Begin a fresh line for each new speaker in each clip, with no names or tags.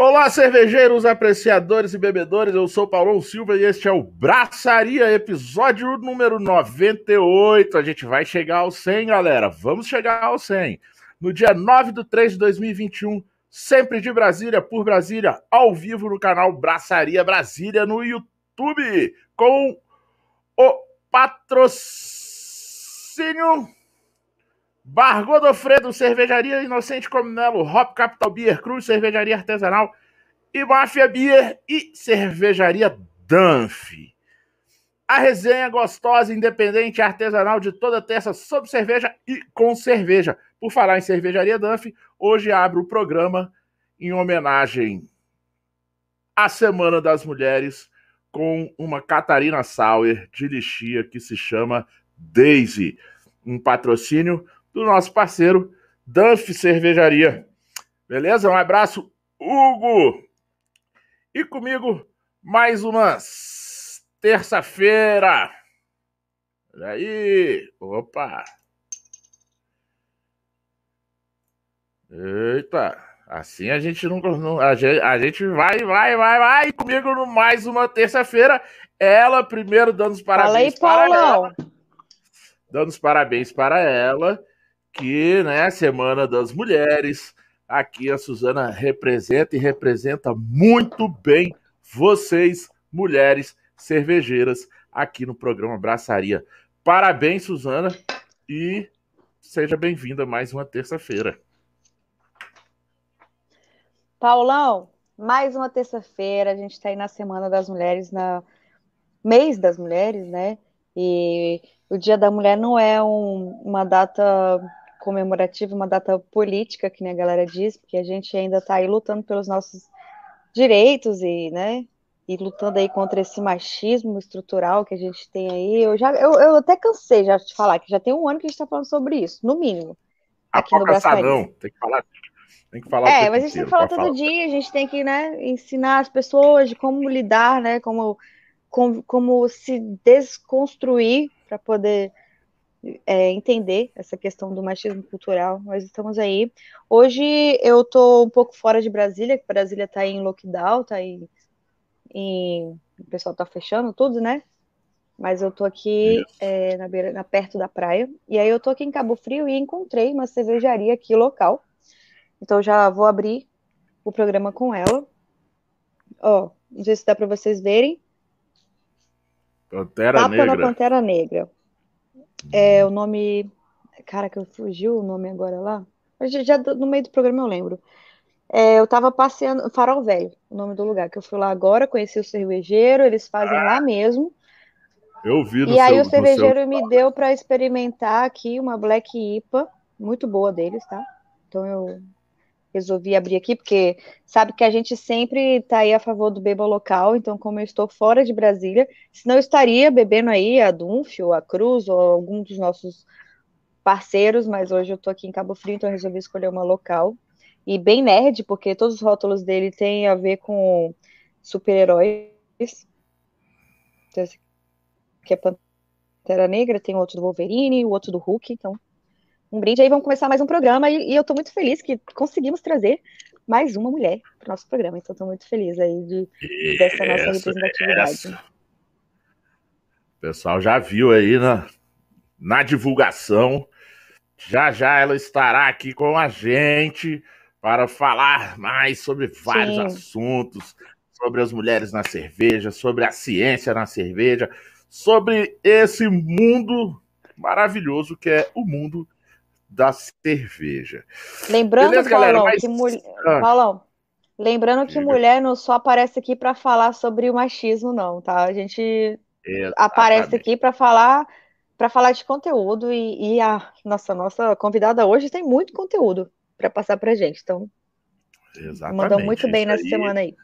Olá, cervejeiros, apreciadores e bebedores. Eu sou Paulão Silva e este é o Braçaria, episódio número 98. A gente vai chegar ao 100, galera. Vamos chegar ao 100. No dia 9 de 3 de 2021, sempre de Brasília, por Brasília, ao vivo no canal Braçaria Brasília no YouTube, com o patrocínio Bar Godofredo, Cervejaria Inocente Comunelo, Hop Capital Beer, Cruz, Cervejaria Artesanal e Máfia Beer e Cervejaria Danf. A resenha gostosa, independente artesanal de toda terça sobre cerveja e com cerveja. Por falar em Cervejaria Danf, hoje abro o programa em homenagem à Semana das Mulheres com uma Catarina Sauer de lixia que se chama Daisy. Um patrocínio do nosso parceiro Duff Cervejaria. Beleza? Um abraço, Hugo! E comigo, mais uma terça-feira. Olha aí! Opa! Eita! Assim a gente não. não a, gente, a gente vai, vai, vai, vai. Comigo no mais uma terça-feira. Ela primeiro dando os parabéns Fala aí, para Paulão. ela. Dando os parabéns para ela que, né, Semana das Mulheres, aqui a Suzana representa e representa muito bem vocês, mulheres cervejeiras, aqui no programa Braçaria. Parabéns, Suzana, e seja bem-vinda mais uma terça-feira.
Paulão, mais uma terça-feira, a gente está aí na Semana das Mulheres, na mês das mulheres, né? E o Dia da Mulher não é um, uma data comemorativa, uma data política, que nem a galera diz, porque a gente ainda está aí lutando pelos nossos direitos e, né, e lutando aí contra esse machismo estrutural que a gente tem aí. Eu já, eu, eu até cansei já de falar que já tem um ano que a gente está falando sobre isso, no mínimo.
Aqui a no Brasil. Tem que falar. Tem que falar.
É, mas a gente tem que falar todo falar. dia. A gente tem que, né, ensinar as pessoas de como lidar, né, como como, como se desconstruir para poder é, entender essa questão do machismo cultural. Nós estamos aí. Hoje eu estou um pouco fora de Brasília, que Brasília está em lockdown, tá em, em, o pessoal está fechando tudo, né? Mas eu estou aqui é, na beira, na, perto da praia. E aí eu estou aqui em Cabo Frio e encontrei uma cervejaria aqui local. Então já vou abrir o programa com ela. Ó, não sei se dá para vocês verem.
Pantera Tapa Negra.
na Pantera Negra. É o nome. Cara, que eu fugiu o nome agora lá. Já, já no meio do programa eu lembro. É, eu tava passeando. Farol Velho, o nome do lugar, que eu fui lá agora, conheci o cervejeiro, eles fazem ah, lá mesmo.
Eu vi no
E seu, aí o cervejeiro seu... me deu para experimentar aqui uma Black IPA, muito boa deles, tá? Então eu resolvi abrir aqui, porque sabe que a gente sempre está aí a favor do beba local, então como eu estou fora de Brasília, senão eu estaria bebendo aí a Dunf ou a Cruz ou algum dos nossos parceiros, mas hoje eu estou aqui em Cabo Frio, então eu resolvi escolher uma local. E bem nerd, porque todos os rótulos dele têm a ver com super-heróis. Então, que é Pantera Negra, tem outro do Wolverine, o outro do Hulk, então um brinde aí, vamos começar mais um programa e, e eu estou muito feliz que conseguimos trazer mais uma mulher para o nosso programa, então estou muito feliz aí de, dessa nossa representatividade.
O pessoal já viu aí na, na divulgação, já já ela estará aqui com a gente para falar mais sobre vários Sim. assuntos, sobre as mulheres na cerveja, sobre a ciência na cerveja, sobre esse mundo maravilhoso que é o mundo da cerveja.
Lembrando, Beleza, Paulão, Mas... que mulher. Ah. Paulão, lembrando que mulher não só aparece aqui para falar sobre o machismo, não, tá? A gente Exatamente. aparece aqui para falar para falar de conteúdo e, e, a nossa nossa convidada hoje tem muito conteúdo para passar para gente. Então, Exatamente. mandou muito bem nessa aí, semana aí.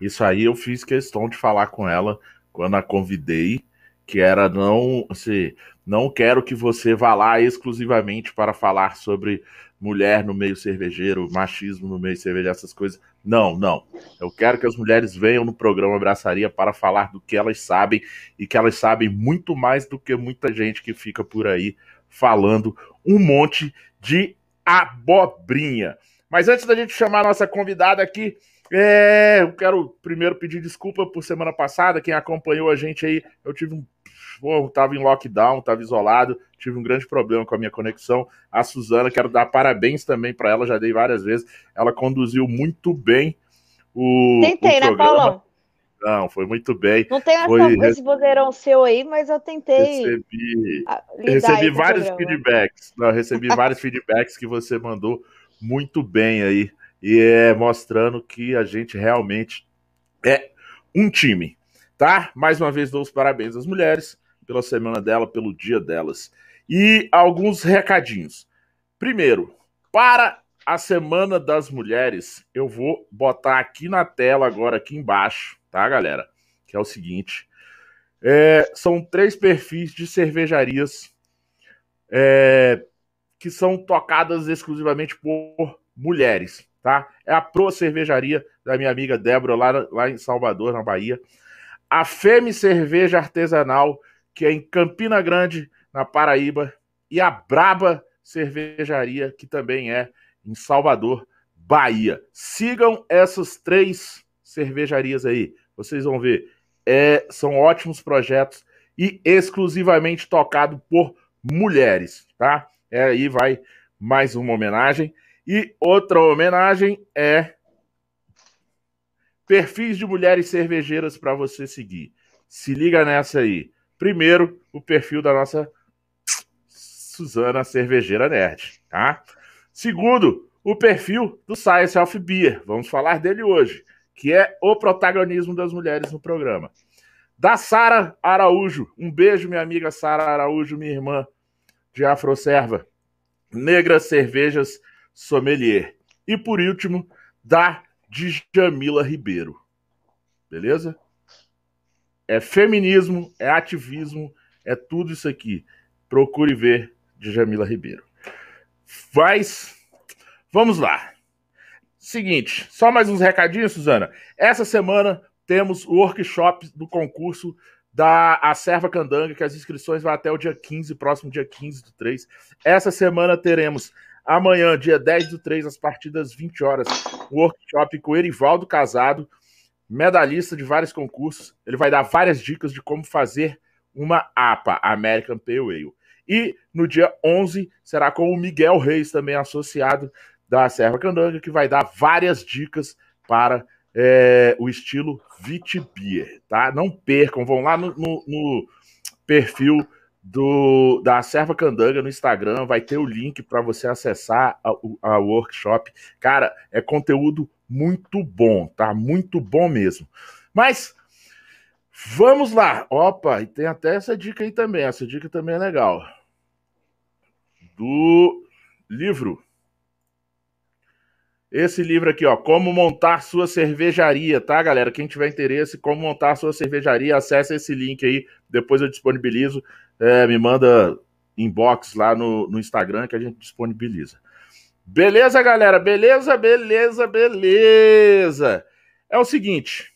Isso aí eu fiz questão de falar com ela quando a convidei, que era não, assim, não quero que você vá lá exclusivamente para falar sobre mulher no meio cervejeiro, machismo no meio cervejeiro, essas coisas. Não, não. Eu quero que as mulheres venham no programa Abraçaria para falar do que elas sabem e que elas sabem muito mais do que muita gente que fica por aí falando um monte de abobrinha. Mas antes da gente chamar a nossa convidada aqui, é, eu quero primeiro pedir desculpa por semana passada. Quem acompanhou a gente aí, eu tive um. Pô, tava em lockdown, tava isolado, tive um grande problema com a minha conexão. A Suzana, quero dar parabéns também para ela, já dei várias vezes. Ela conduziu muito bem o.
Tentei,
o
né, Paulão?
Não, foi muito bem.
Não tem
foi...
esse vozeirão seu aí, mas eu tentei.
Recebi, recebi vários feedbacks. Não, recebi vários feedbacks que você mandou muito bem aí. E é mostrando que a gente realmente é um time, tá? Mais uma vez dou os parabéns às mulheres pela semana dela, pelo dia delas. E alguns recadinhos. Primeiro, para a Semana das Mulheres, eu vou botar aqui na tela agora, aqui embaixo, tá, galera? Que é o seguinte: é, são três perfis de cervejarias é, que são tocadas exclusivamente por mulheres, tá? É a Pro Cervejaria da minha amiga Débora, lá, lá em Salvador, na Bahia. A Femi Cerveja Artesanal, que é em Campina Grande, na Paraíba. E a Braba Cervejaria, que também é em Salvador, Bahia. Sigam essas três cervejarias aí. Vocês vão ver. É, são ótimos projetos e exclusivamente tocado por mulheres, tá? É, aí vai mais uma homenagem. E outra homenagem é perfis de mulheres cervejeiras para você seguir. Se liga nessa aí. Primeiro, o perfil da nossa Suzana Cervejeira Nerd, tá? Segundo, o perfil do Science of Beer. Vamos falar dele hoje, que é o protagonismo das mulheres no programa. Da Sara Araújo. Um beijo, minha amiga Sara Araújo, minha irmã de Afroserva. Negra Cervejas Sommelier. E por último, da Djamila Ribeiro. Beleza? É feminismo, é ativismo, é tudo isso aqui. Procure ver Djamila Ribeiro. Mas Vamos lá. Seguinte, só mais uns recadinhos, Suzana. Essa semana temos o workshop do concurso da Acerva Candanga, que as inscrições vão até o dia 15, próximo dia 15 do 3. Essa semana teremos amanhã, dia 10 do 3, às partidas 20 horas, um workshop com Erivaldo Casado, medalhista de vários concursos. Ele vai dar várias dicas de como fazer uma APA, American Pale Ale. E no dia 11 será com o Miguel Reis, também associado da Serva Candanga, que vai dar várias dicas para é, o estilo Vitibir, tá? Não percam, vão lá no, no, no perfil do, da Serva Candanga no Instagram, vai ter o link para você acessar a, a, workshop. Cara, é conteúdo muito bom, tá? Muito bom mesmo. Mas vamos lá. Opa, e tem até essa dica aí também. Essa dica também é legal. Do livro esse livro aqui, ó, Como Montar Sua Cervejaria, tá, galera? Quem tiver interesse, como montar sua cervejaria, acesse esse link aí, depois eu disponibilizo, é, me manda inbox lá no, no Instagram que a gente disponibiliza. Beleza, galera? Beleza, beleza, beleza. É o seguinte,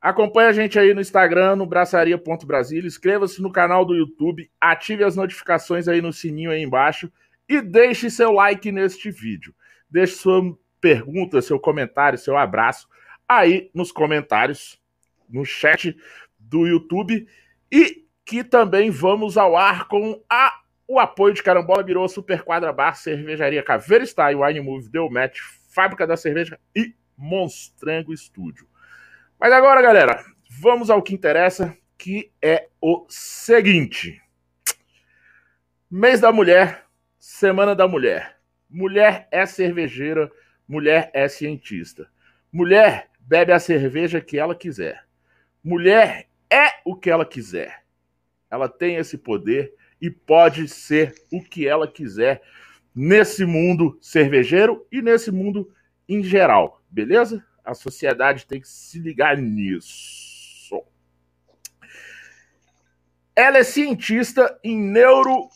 acompanha a gente aí no Instagram, no braçaria.brasil, inscreva-se no canal do YouTube, ative as notificações aí no sininho aí embaixo e deixe seu like neste vídeo. Deixe sua pergunta, seu comentário, seu abraço aí nos comentários, no chat do YouTube. E que também vamos ao ar com a, o apoio de Carambola Birô, Super Quadra Bar, Cervejaria Caveira Style, Wine Move, Deu Match, Fábrica da Cerveja e Monstrango Estúdio. Mas agora, galera, vamos ao que interessa, que é o seguinte. Mês da Mulher, Semana da Mulher. Mulher é cervejeira, mulher é cientista. Mulher bebe a cerveja que ela quiser. Mulher é o que ela quiser. Ela tem esse poder e pode ser o que ela quiser nesse mundo cervejeiro e nesse mundo em geral, beleza? A sociedade tem que se ligar nisso. Ela é cientista em neuro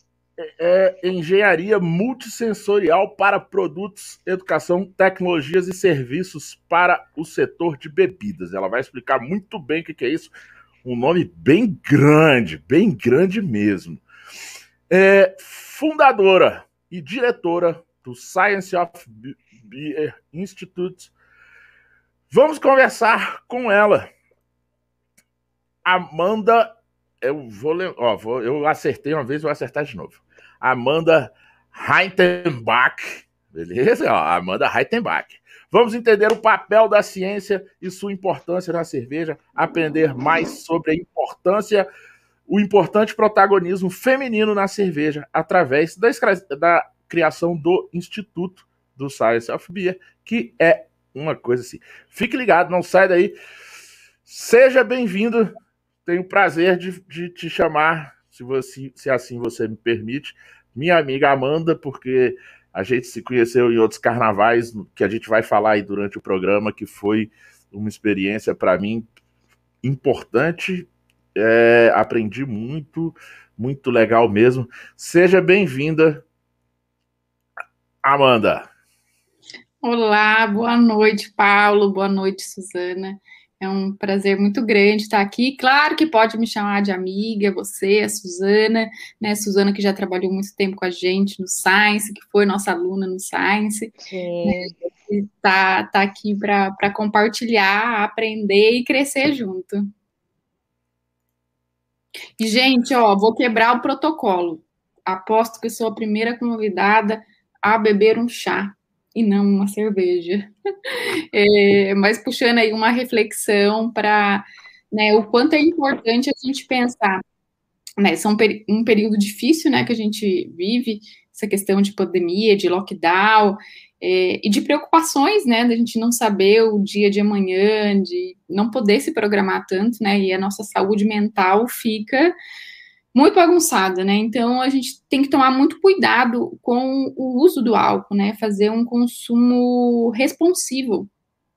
é, engenharia multissensorial para produtos, educação, tecnologias e serviços para o setor de bebidas. Ela vai explicar muito bem o que é isso. Um nome bem grande, bem grande mesmo. É fundadora e diretora do Science of Beer Institute. Vamos conversar com ela. Amanda, eu vou, ó, vou, eu acertei uma vez, vou acertar de novo. Amanda Heitenbach, beleza? Ó, Amanda Heitenbach. Vamos entender o papel da ciência e sua importância na cerveja, aprender mais sobre a importância, o importante protagonismo feminino na cerveja através da, da criação do Instituto do Science of Beer, que é uma coisa assim. Fique ligado, não sai daí. Seja bem-vindo. Tenho o prazer de, de te chamar, se, você, se assim você me permite, minha amiga Amanda, porque a gente se conheceu em outros carnavais, que a gente vai falar aí durante o programa, que foi uma experiência para mim importante. É, aprendi muito, muito legal mesmo. Seja bem-vinda, Amanda.
Olá, boa noite, Paulo. Boa noite, Suzana. É um prazer muito grande estar aqui. Claro que pode me chamar de amiga, você, a Suzana, né? Suzana que já trabalhou muito tempo com a gente no Science, que foi nossa aluna no Science. Sim. Tá, tá aqui para compartilhar, aprender e crescer junto. E, gente, ó, vou quebrar o protocolo. Aposto que sou a primeira convidada a beber um chá e não uma cerveja. É, mas puxando aí uma reflexão para né, o quanto é importante a gente pensar. Né, são um período difícil né, que a gente vive, essa questão de pandemia, de lockdown, é, e de preocupações, né, da gente não saber o dia de amanhã, de não poder se programar tanto, né, e a nossa saúde mental fica muito bagunçada, né? Então a gente tem que tomar muito cuidado com o uso do álcool, né? Fazer um consumo responsivo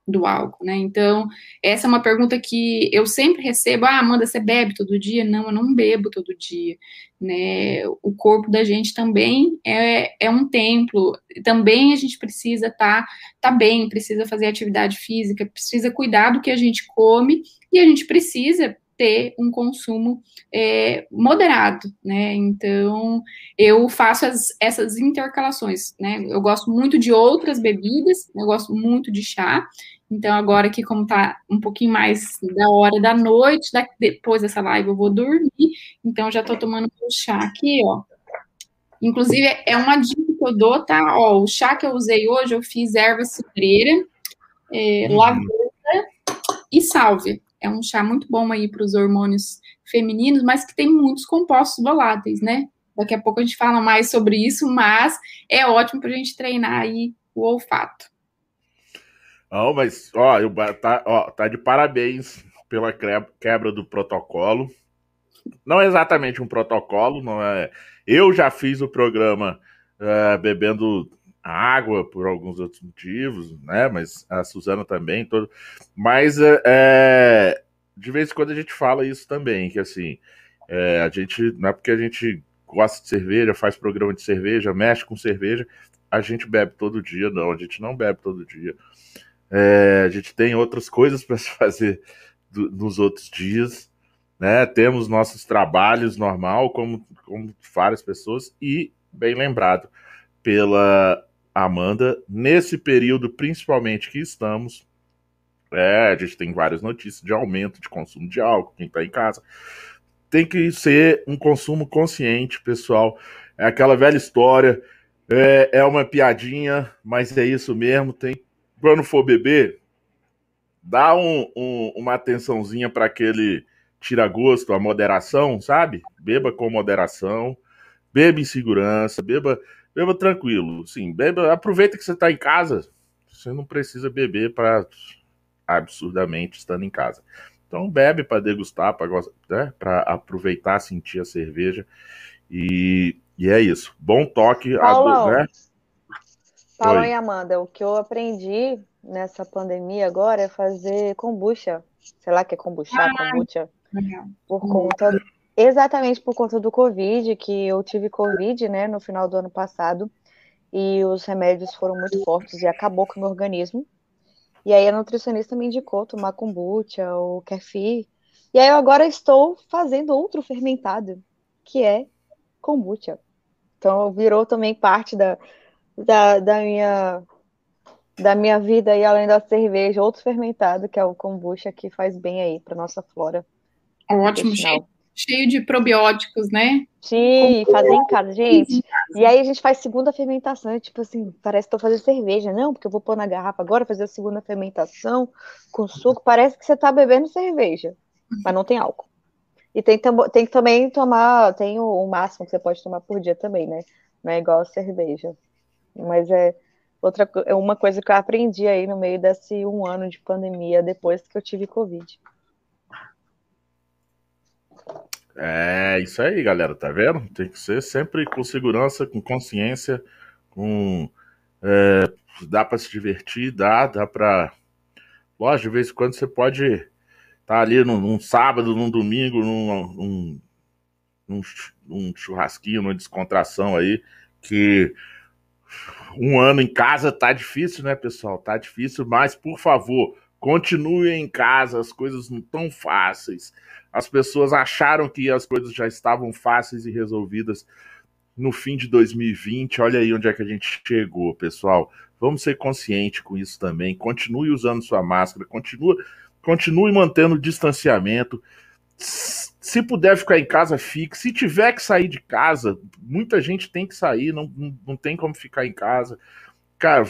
do álcool, né? Então, essa é uma pergunta que eu sempre recebo: ah, Amanda, você bebe todo dia? Não, eu não bebo todo dia, né? O corpo da gente também é, é um templo, também a gente precisa estar tá, tá bem, precisa fazer atividade física, precisa cuidar do que a gente come e a gente precisa ter um consumo é, moderado, né? Então, eu faço as, essas intercalações, né? Eu gosto muito de outras bebidas, eu gosto muito de chá. Então, agora que como tá um pouquinho mais da hora da noite, da, depois dessa live eu vou dormir, então já tô tomando o chá aqui, ó. Inclusive, é uma dica que eu dou, tá? Ó, o chá que eu usei hoje, eu fiz erva cidreira, é, uhum. lavanda e salve é um chá muito bom aí para os hormônios femininos, mas que tem muitos compostos voláteis, né? Daqui a pouco a gente fala mais sobre isso, mas é ótimo para a gente treinar aí o olfato.
Não, mas ó, eu, tá, ó, tá de parabéns pela quebra do protocolo. Não é exatamente um protocolo, não é. Eu já fiz o programa uh, bebendo água por alguns outros motivos, né? Mas a Suzana também, todo. Mas é, é, de vez em quando a gente fala isso também, que assim, é, a gente não é porque a gente gosta de cerveja, faz programa de cerveja, mexe com cerveja, a gente bebe todo dia, não, a gente não bebe todo dia. É, a gente tem outras coisas para se fazer do, nos outros dias, né? Temos nossos trabalhos normal, como, como várias pessoas, e bem lembrado pela Amanda, nesse período principalmente que estamos, é, a gente tem várias notícias de aumento de consumo de álcool, quem está em casa. Tem que ser um consumo consciente, pessoal. É aquela velha história, é, é uma piadinha, mas é isso mesmo. Tem quando for beber, dá um, um, uma atençãozinha para aquele tira-gosto, a moderação, sabe? Beba com moderação, beba em segurança, beba beba tranquilo. Sim, beba, aproveita que você está em casa. Você não precisa beber para absurdamente estando em casa. Então bebe para degustar, para né, aproveitar, sentir a cerveja. E, e é isso. Bom toque.
Paulo, né? Paulo e Amanda, o que eu aprendi nessa pandemia agora é fazer kombucha. Sei lá que é kombucha, ah, kombucha. Por conta exatamente por conta do Covid, que eu tive Covid, né, no final do ano passado, e os remédios foram muito fortes e acabou com o meu organismo. E aí a nutricionista me indicou tomar kombucha ou kefir. E aí eu agora estou fazendo outro fermentado, que é kombucha. Então virou também parte da, da, da minha da minha vida aí, além da cerveja, outro fermentado, que é o kombucha, que faz bem aí para nossa flora.
Ótimo, cheio, cheio de probióticos, né?
Sim, fazer em casa, gente. E aí a gente faz segunda fermentação, tipo assim, parece que tô fazendo cerveja, não, porque eu vou pôr na garrafa agora, fazer a segunda fermentação com suco, parece que você tá bebendo cerveja, mas não tem álcool. E tem, tem que também tomar, tem o, o, máximo que você pode tomar por dia também, né? Não é igual a cerveja. Mas é outra é uma coisa que eu aprendi aí no meio desse um ano de pandemia depois que eu tive Covid.
É isso aí, galera, tá vendo? Tem que ser sempre com segurança, com consciência, com. É, dá para se divertir, dá, dá para. Lógico, de vez em quando você pode estar tá ali num, num, sábado, num domingo, num, num, num, churrasquinho, numa descontração aí, que um ano em casa tá difícil, né, pessoal? Tá difícil, mas por favor, continue em casa, as coisas não tão fáceis. As pessoas acharam que as coisas já estavam fáceis e resolvidas no fim de 2020. Olha aí onde é que a gente chegou, pessoal. Vamos ser conscientes com isso também. Continue usando sua máscara, continue, continue mantendo o distanciamento. Se puder ficar em casa, fique. Se tiver que sair de casa, muita gente tem que sair, não, não, não tem como ficar em casa. Cara,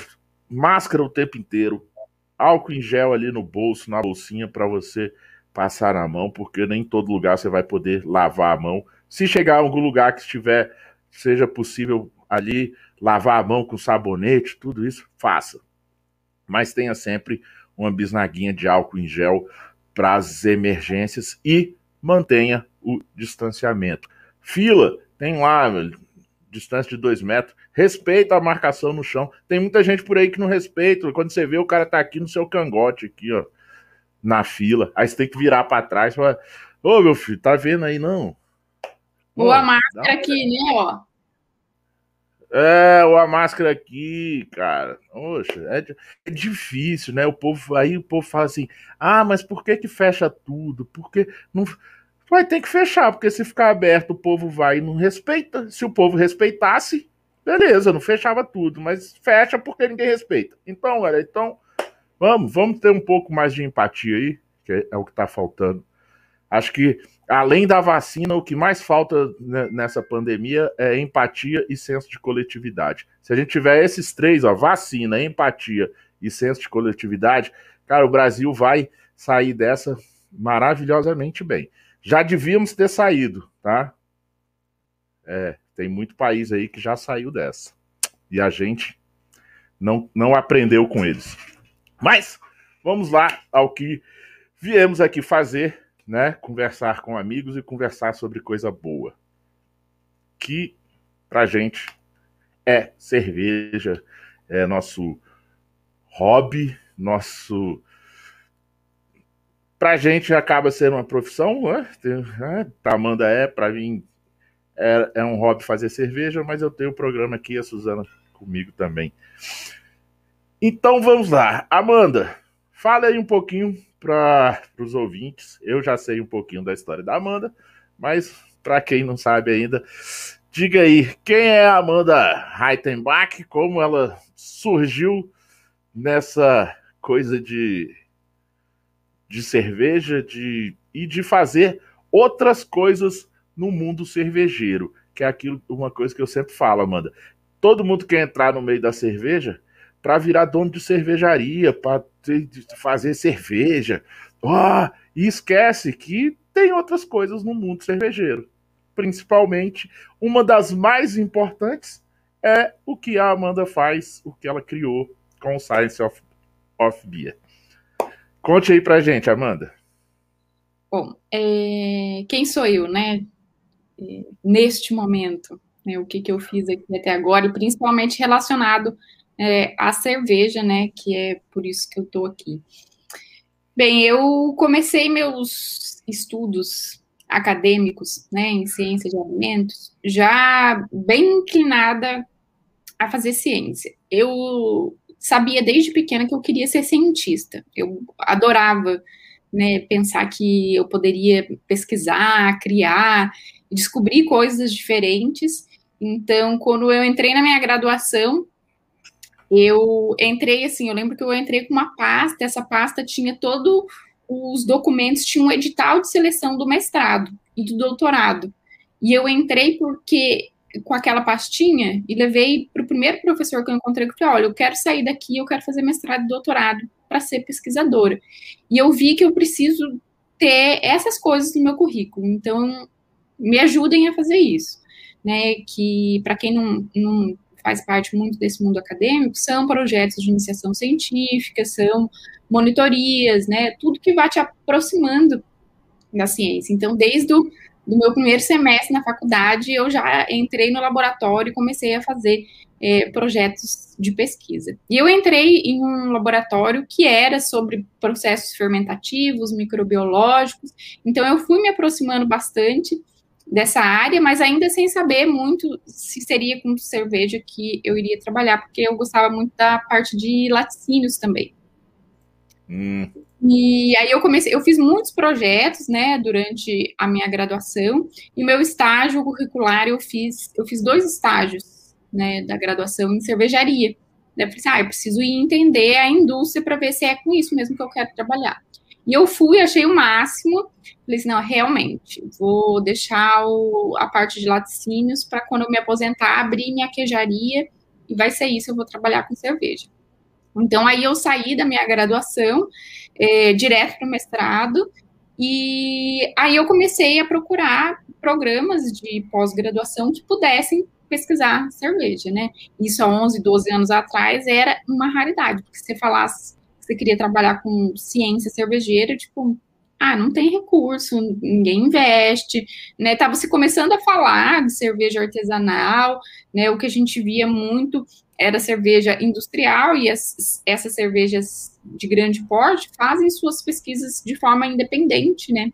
máscara o tempo inteiro, álcool em gel ali no bolso, na bolsinha, para você passar na mão, porque nem todo lugar você vai poder lavar a mão. Se chegar a algum lugar que estiver, seja possível ali lavar a mão com sabonete, tudo isso, faça. Mas tenha sempre uma bisnaguinha de álcool em gel para as emergências e mantenha o distanciamento. Fila, tem lá, distância de dois metros. Respeita a marcação no chão. Tem muita gente por aí que não respeita. Quando você vê, o cara tá aqui no seu cangote, aqui, ó na fila. Aí você tem que virar para trás e falar: Ô meu filho, tá vendo aí não?
Ou a máscara aqui, né? Ó.
É, ou a máscara aqui, cara. Poxa, é, é, difícil, né? O povo aí o povo fala assim: "Ah, mas por que que fecha tudo? Porque não vai ter que fechar, porque se ficar aberto o povo vai e não respeita. Se o povo respeitasse, beleza, não fechava tudo, mas fecha porque ninguém respeita. Então, galera, então Vamos, vamos ter um pouco mais de empatia aí, que é o que está faltando. Acho que, além da vacina, o que mais falta nessa pandemia é empatia e senso de coletividade. Se a gente tiver esses três, ó, vacina, empatia e senso de coletividade, cara, o Brasil vai sair dessa maravilhosamente bem. Já devíamos ter saído, tá? É, tem muito país aí que já saiu dessa. E a gente não, não aprendeu com eles. Mas vamos lá ao que viemos aqui fazer, né? Conversar com amigos e conversar sobre coisa boa. Que pra gente é cerveja, é nosso hobby, nosso pra gente acaba sendo uma profissão, né? né? Amanda é, pra mim é, é um hobby fazer cerveja, mas eu tenho o um programa aqui, a Suzana comigo também. Então vamos lá. Amanda, fala aí um pouquinho para os ouvintes. Eu já sei um pouquinho da história da Amanda, mas para quem não sabe ainda, diga aí quem é a Amanda Reitenbach, como ela surgiu nessa coisa de, de cerveja de, e de fazer outras coisas no mundo cervejeiro, que é aquilo, uma coisa que eu sempre falo, Amanda. Todo mundo quer entrar no meio da cerveja para virar dono de cervejaria, para fazer cerveja. Oh, e esquece que tem outras coisas no mundo cervejeiro. Principalmente, uma das mais importantes é o que a Amanda faz, o que ela criou com o Science of, of Beer. Conte aí pra gente, Amanda.
Bom, é... quem sou eu, né? É, neste momento, né? o que, que eu fiz aqui até agora, e principalmente relacionado é, a cerveja, né? Que é por isso que eu estou aqui. Bem, eu comecei meus estudos acadêmicos, né, em ciência de alimentos, já bem inclinada a fazer ciência. Eu sabia desde pequena que eu queria ser cientista. Eu adorava, né, pensar que eu poderia pesquisar, criar, descobrir coisas diferentes. Então, quando eu entrei na minha graduação, eu entrei assim, eu lembro que eu entrei com uma pasta, essa pasta tinha todos os documentos, tinha um edital de seleção do mestrado e do doutorado. E eu entrei porque com aquela pastinha e levei para o primeiro professor que eu encontrei que falei, olha, eu quero sair daqui, eu quero fazer mestrado e doutorado para ser pesquisadora. E eu vi que eu preciso ter essas coisas no meu currículo. Então, me ajudem a fazer isso, né? Que para quem não, não faz parte muito desse mundo acadêmico, são projetos de iniciação científica, são monitorias, né? Tudo que vai te aproximando da ciência. Então, desde o do meu primeiro semestre na faculdade, eu já entrei no laboratório e comecei a fazer é, projetos de pesquisa. E eu entrei em um laboratório que era sobre processos fermentativos, microbiológicos, então eu fui me aproximando bastante dessa área, mas ainda sem saber muito se seria com cerveja que eu iria trabalhar, porque eu gostava muito da parte de laticínios também. Hum. E aí eu comecei, eu fiz muitos projetos, né, durante a minha graduação, e meu estágio curricular eu fiz, eu fiz dois estágios, né, da graduação em cervejaria. Daí eu falei assim, ah, eu preciso ir entender a indústria para ver se é com isso mesmo que eu quero trabalhar. E eu fui, achei o máximo. Falei assim, não, realmente, vou deixar o, a parte de laticínios para quando eu me aposentar, abrir minha queijaria e vai ser isso, eu vou trabalhar com cerveja. Então, aí eu saí da minha graduação, é, direto para o mestrado, e aí eu comecei a procurar programas de pós-graduação que pudessem pesquisar cerveja, né? Isso há 11, 12 anos atrás era uma raridade, porque se você falasse você queria trabalhar com ciência cervejeira, tipo, ah, não tem recurso, ninguém investe, né? Tava se começando a falar de cerveja artesanal, né? O que a gente via muito era cerveja industrial e as, essas cervejas de grande porte fazem suas pesquisas de forma independente, né?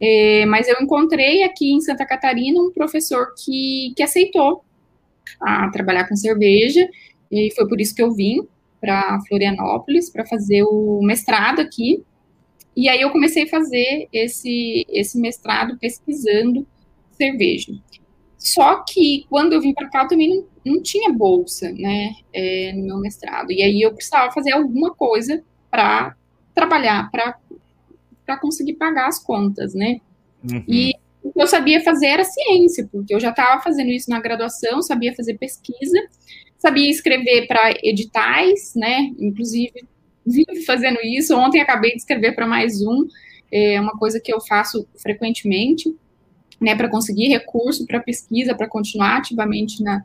É, mas eu encontrei aqui em Santa Catarina um professor que, que aceitou a trabalhar com cerveja, e foi por isso que eu vim para Florianópolis para fazer o mestrado aqui. E aí eu comecei a fazer esse, esse mestrado pesquisando cerveja. Só que quando eu vim para cá eu também não, não tinha bolsa, né, é, no meu mestrado. E aí eu precisava fazer alguma coisa para trabalhar, para conseguir pagar as contas, né. Uhum. E o que eu sabia fazer era ciência, porque eu já estava fazendo isso na graduação, sabia fazer pesquisa, sabia escrever para editais, né? Inclusive, vivo fazendo isso. Ontem acabei de escrever para mais um, é uma coisa que eu faço frequentemente, né? Para conseguir recurso para pesquisa, para continuar ativamente na,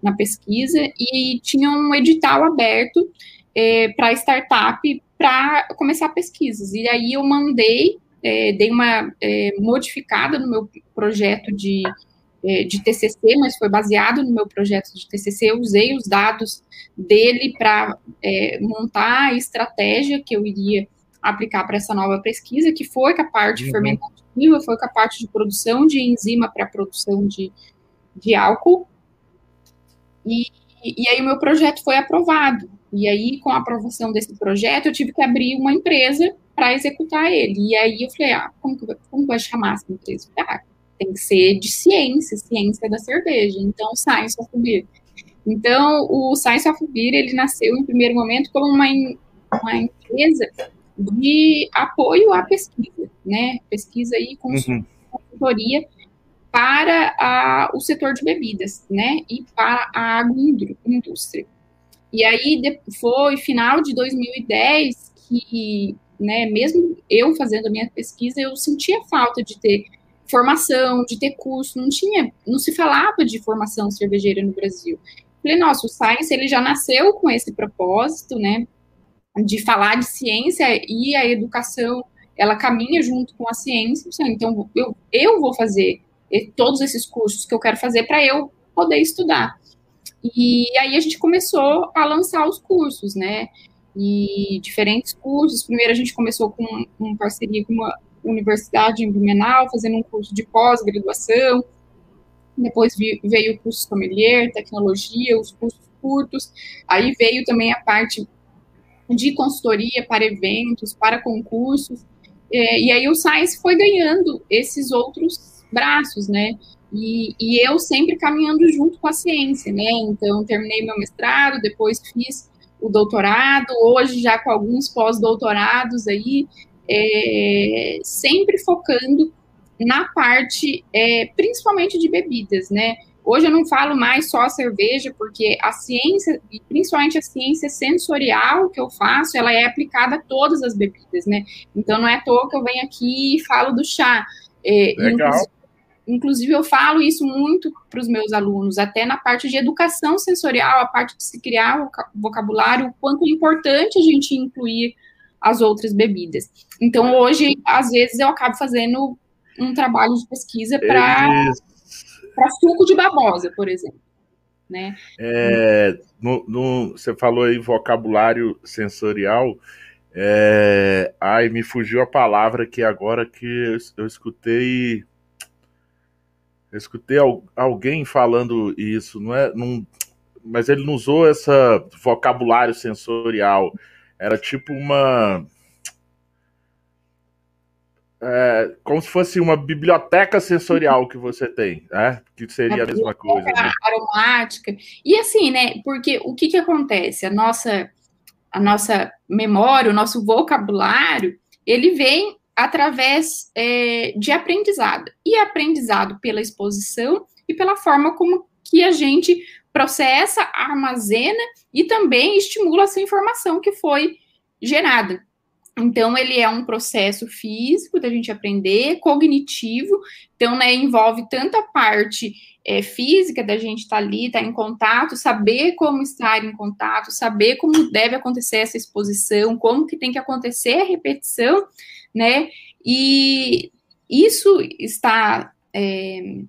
na pesquisa. E tinha um edital aberto é, para startup para começar pesquisas. E aí eu mandei, é, dei uma é, modificada no meu projeto de de TCC, mas foi baseado no meu projeto de TCC. Eu usei os dados dele para é, montar a estratégia que eu iria aplicar para essa nova pesquisa, que foi com a parte uhum. fermentativa, foi com a parte de produção de enzima para a produção de, de álcool. E, e aí o meu projeto foi aprovado. E aí, com a aprovação desse projeto, eu tive que abrir uma empresa para executar ele. E aí eu falei, ah, como que, como vai chamar essa empresa? Ah, tem que ser de ciência, ciência da cerveja. Então, Science of Beer. Então, o Science of Beer, ele nasceu em primeiro momento como uma, uma empresa de apoio à pesquisa, né? Pesquisa e uhum. consultoria uhum. para a, o setor de bebidas, né? E para a agroindústria. E aí, foi final de 2010 que, né, mesmo eu fazendo a minha pesquisa, eu sentia falta de ter formação, de ter curso, não tinha, não se falava de formação cervejeira no Brasil. Falei, nossa, o Science, ele já nasceu com esse propósito, né, de falar de ciência e a educação, ela caminha junto com a ciência, então eu, eu vou fazer todos esses cursos que eu quero fazer para eu poder estudar. E aí a gente começou a lançar os cursos, né, e diferentes cursos. Primeiro a gente começou com uma parceria com uma universidade em Blumenau, fazendo um curso de pós-graduação. Depois veio o curso sommelier, tecnologia, os cursos curtos. Aí veio também a parte de consultoria para eventos, para concursos. É, e aí o Science foi ganhando esses outros braços, né? E, e, eu sempre caminhando junto com a ciência, né? Então, terminei meu mestrado, depois fiz o doutorado, hoje já com alguns pós-doutorados aí, é, sempre focando na parte, é, principalmente de bebidas, né? Hoje eu não falo mais só a cerveja, porque a ciência, e principalmente a ciência sensorial que eu faço, ela é aplicada a todas as bebidas, né? Então não é à toa que eu venho aqui e falo do chá.
É, Legal.
Inclusive, inclusive, eu falo isso muito para os meus alunos, até na parte de educação sensorial, a parte de se criar o vocabulário, o quanto é importante a gente incluir as outras bebidas. Então, hoje, às vezes, eu acabo fazendo um trabalho de pesquisa para suco de babosa, por exemplo. Né?
É, no, no, você falou aí vocabulário sensorial. É, ai, me fugiu a palavra que agora que eu, eu escutei. Eu escutei al, alguém falando isso, não é? Não, mas ele não usou essa vocabulário sensorial. Era tipo uma é, como se fosse uma biblioteca sensorial que você tem, né? Que seria a, mesma coisa. Né?
Aromática. E assim, né? Porque o que, que acontece? A nossa, a nossa memória, o nosso vocabulário, ele vem através é, de aprendizado. E aprendizado pela exposição e pela forma como que a gente processa, armazena e também estimula essa informação que foi gerada. Então, ele é um processo físico da gente aprender, cognitivo, então, né, envolve tanta parte é, física da gente estar tá ali, estar tá em contato, saber como estar em contato, saber como deve acontecer essa exposição, como que tem que acontecer a repetição, né, e isso está é,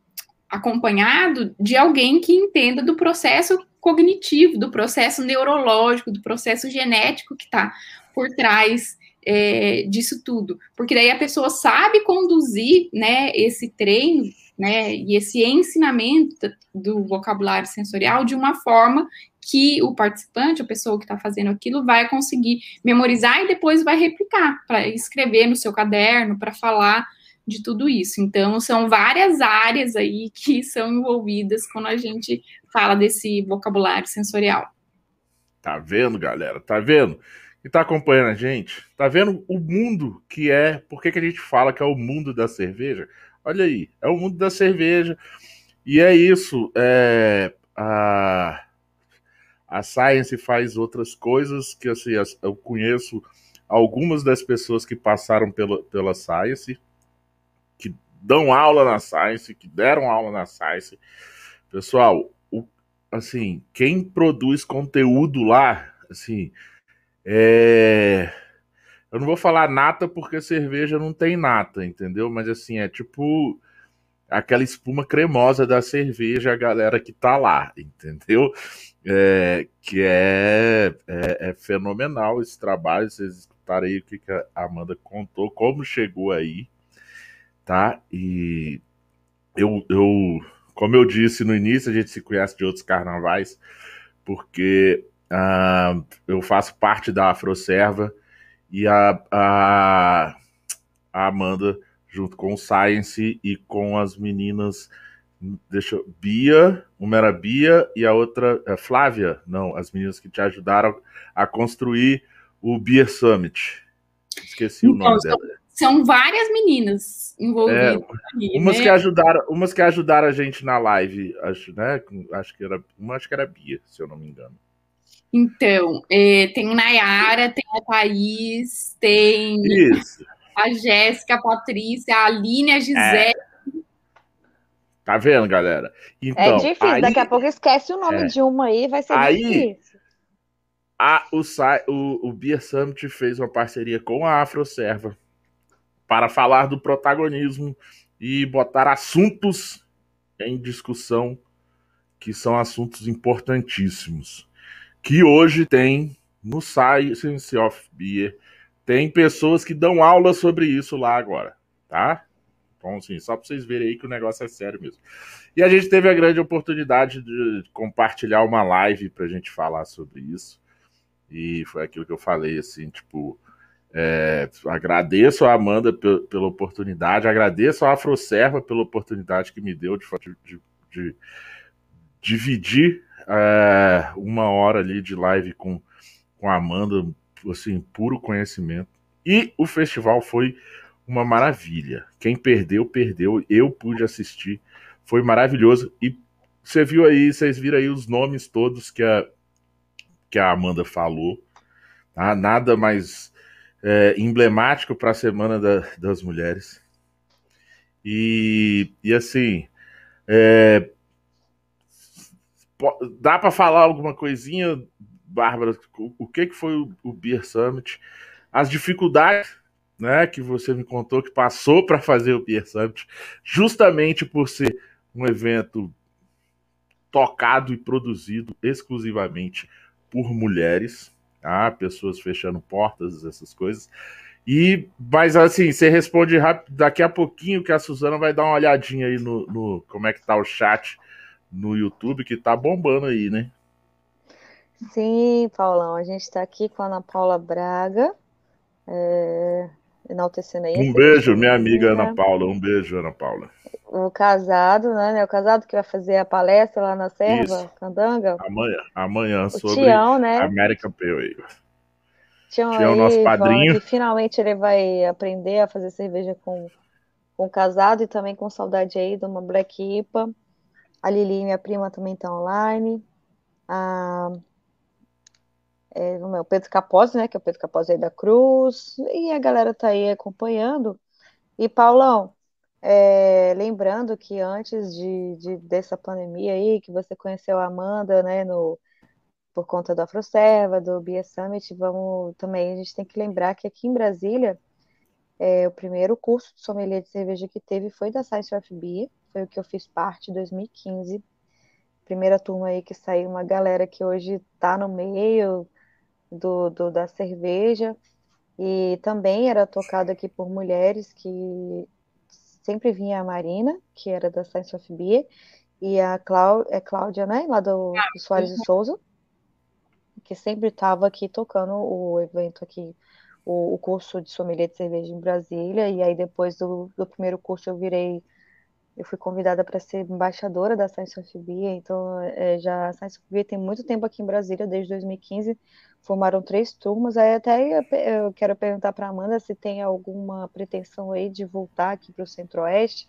acompanhado de alguém que entenda do processo cognitivo, do processo neurológico, do processo genético que está por trás é, disso tudo, porque daí a pessoa sabe conduzir, né, esse treino, né, e esse ensinamento do vocabulário sensorial de uma forma que o participante, a pessoa que está fazendo aquilo, vai conseguir memorizar e depois vai replicar, para escrever no seu caderno, para falar de tudo isso. Então, são várias áreas aí que são envolvidas quando a gente fala desse vocabulário sensorial.
Tá vendo, galera? Tá vendo? que está acompanhando a gente, tá vendo o mundo que é, por que, que a gente fala que é o mundo da cerveja? Olha aí, é o mundo da cerveja. E é isso. É, a, a Science faz outras coisas que assim, eu conheço algumas das pessoas que passaram pela, pela Science, dão aula na Science, que deram aula na Science. Pessoal, o, assim, quem produz conteúdo lá, assim, é... Eu não vou falar nata porque cerveja não tem nata, entendeu? Mas assim, é tipo aquela espuma cremosa da cerveja, a galera que tá lá, entendeu? É, que é, é, é, fenomenal esse trabalho. Vocês escutarem aí o que, que a Amanda contou, como chegou aí, tá? E eu, eu, como eu disse no início, a gente se conhece de outros carnavais, porque Uh, eu faço parte da Afroserva e a, a, a, Amanda, junto com o Science e com as meninas, deixa Bia, uma era Bia e a outra é Flávia, não, as meninas que te ajudaram a construir o Beer Summit. Esqueci então, o nome
são,
dela.
São várias meninas envolvidas.
É, umas né? que ajudaram, umas que ajudaram a gente na live, acho, né? Acho que era, uma acho que era Bia, se eu não me engano.
Então, é, tem Nayara, tem a Thaís, tem
Isso.
a Jéssica, a Patrícia, a Aline, a Gisele. É.
Tá vendo, galera?
Então, é difícil, aí, daqui a pouco esquece o nome é. de uma aí, vai ser aí, difícil.
A, o, o, o Beer Summit fez uma parceria com a Afroserva para falar do protagonismo e botar assuntos em discussão que são assuntos importantíssimos que hoje tem no Science of Beer, tem pessoas que dão aula sobre isso lá agora, tá? Então, assim, só para vocês verem aí que o negócio é sério mesmo. E a gente teve a grande oportunidade de compartilhar uma live para a gente falar sobre isso. E foi aquilo que eu falei, assim, tipo, É, agradeço a Amanda pela oportunidade, agradeço a Afroserva pela oportunidade que me deu de, de, de dividir é, uma hora ali de live com, com a Amanda, assim, puro conhecimento. E o festival foi uma maravilha. Quem perdeu, perdeu. Eu pude assistir. Foi maravilhoso. E você viu aí, vocês viram aí os nomes todos que a, que a Amanda falou. Tá? Nada mais é, emblemático para a Semana da, das Mulheres. E, e assim, é, dá para falar alguma coisinha, Bárbara? O que, que foi o, o Beer Summit? As dificuldades né, que você me contou que passou para fazer o Beer Summit, justamente por ser um evento tocado e produzido exclusivamente por mulheres, tá? pessoas fechando portas, essas coisas. E, mas assim, você responde rápido daqui a pouquinho que a Suzana vai dar uma olhadinha aí no, no como é que tá o chat no YouTube, que tá bombando aí, né?
Sim, Paulão, a gente está aqui com a Ana Paula Braga, é, enaltecendo aí.
Um beijo, minha amiga Ana Paula, um beijo, Ana Paula.
O casado, né? O casado que vai fazer a palestra lá na Serva, Isso. Candanga.
Amanhã, amanhã sobre Tião,
né?
América Pale
Tião, Tião aí, nosso padrinho. Que finalmente ele vai aprender a fazer cerveja com, com o casado e também com saudade aí de uma Black IPA. A Lili, minha prima, também está online. A, é, o Pedro Capozzi, né? Que é o Pedro Capozzi aí da Cruz. E a galera tá aí acompanhando. E, Paulão, é, lembrando que antes de, de, dessa pandemia aí, que você conheceu a Amanda, né, no, por conta do AfroServa, do Bia Summit, vamos também, a gente tem que lembrar que aqui em Brasília, é, o primeiro curso de sommelier de cerveja que teve foi da Science of Beer, foi o que eu fiz parte em 2015. Primeira turma aí que saiu uma galera que hoje está no meio do, do, da cerveja e também era tocado aqui por mulheres que sempre vinha a Marina, que era da Science of Beer, e a Clá é Cláudia, né, lá do, do Soares de Souza, que sempre estava aqui tocando o evento aqui, o, o, curso de sommelier de cerveja em Brasília, e aí depois do, do primeiro curso eu virei eu fui convidada para ser embaixadora da Science of Beer, então é, já a Science of Beer tem muito tempo aqui em Brasília, desde 2015, formaram três turmas, aí até eu quero perguntar para Amanda se tem alguma pretensão aí de voltar aqui para o Centro-Oeste,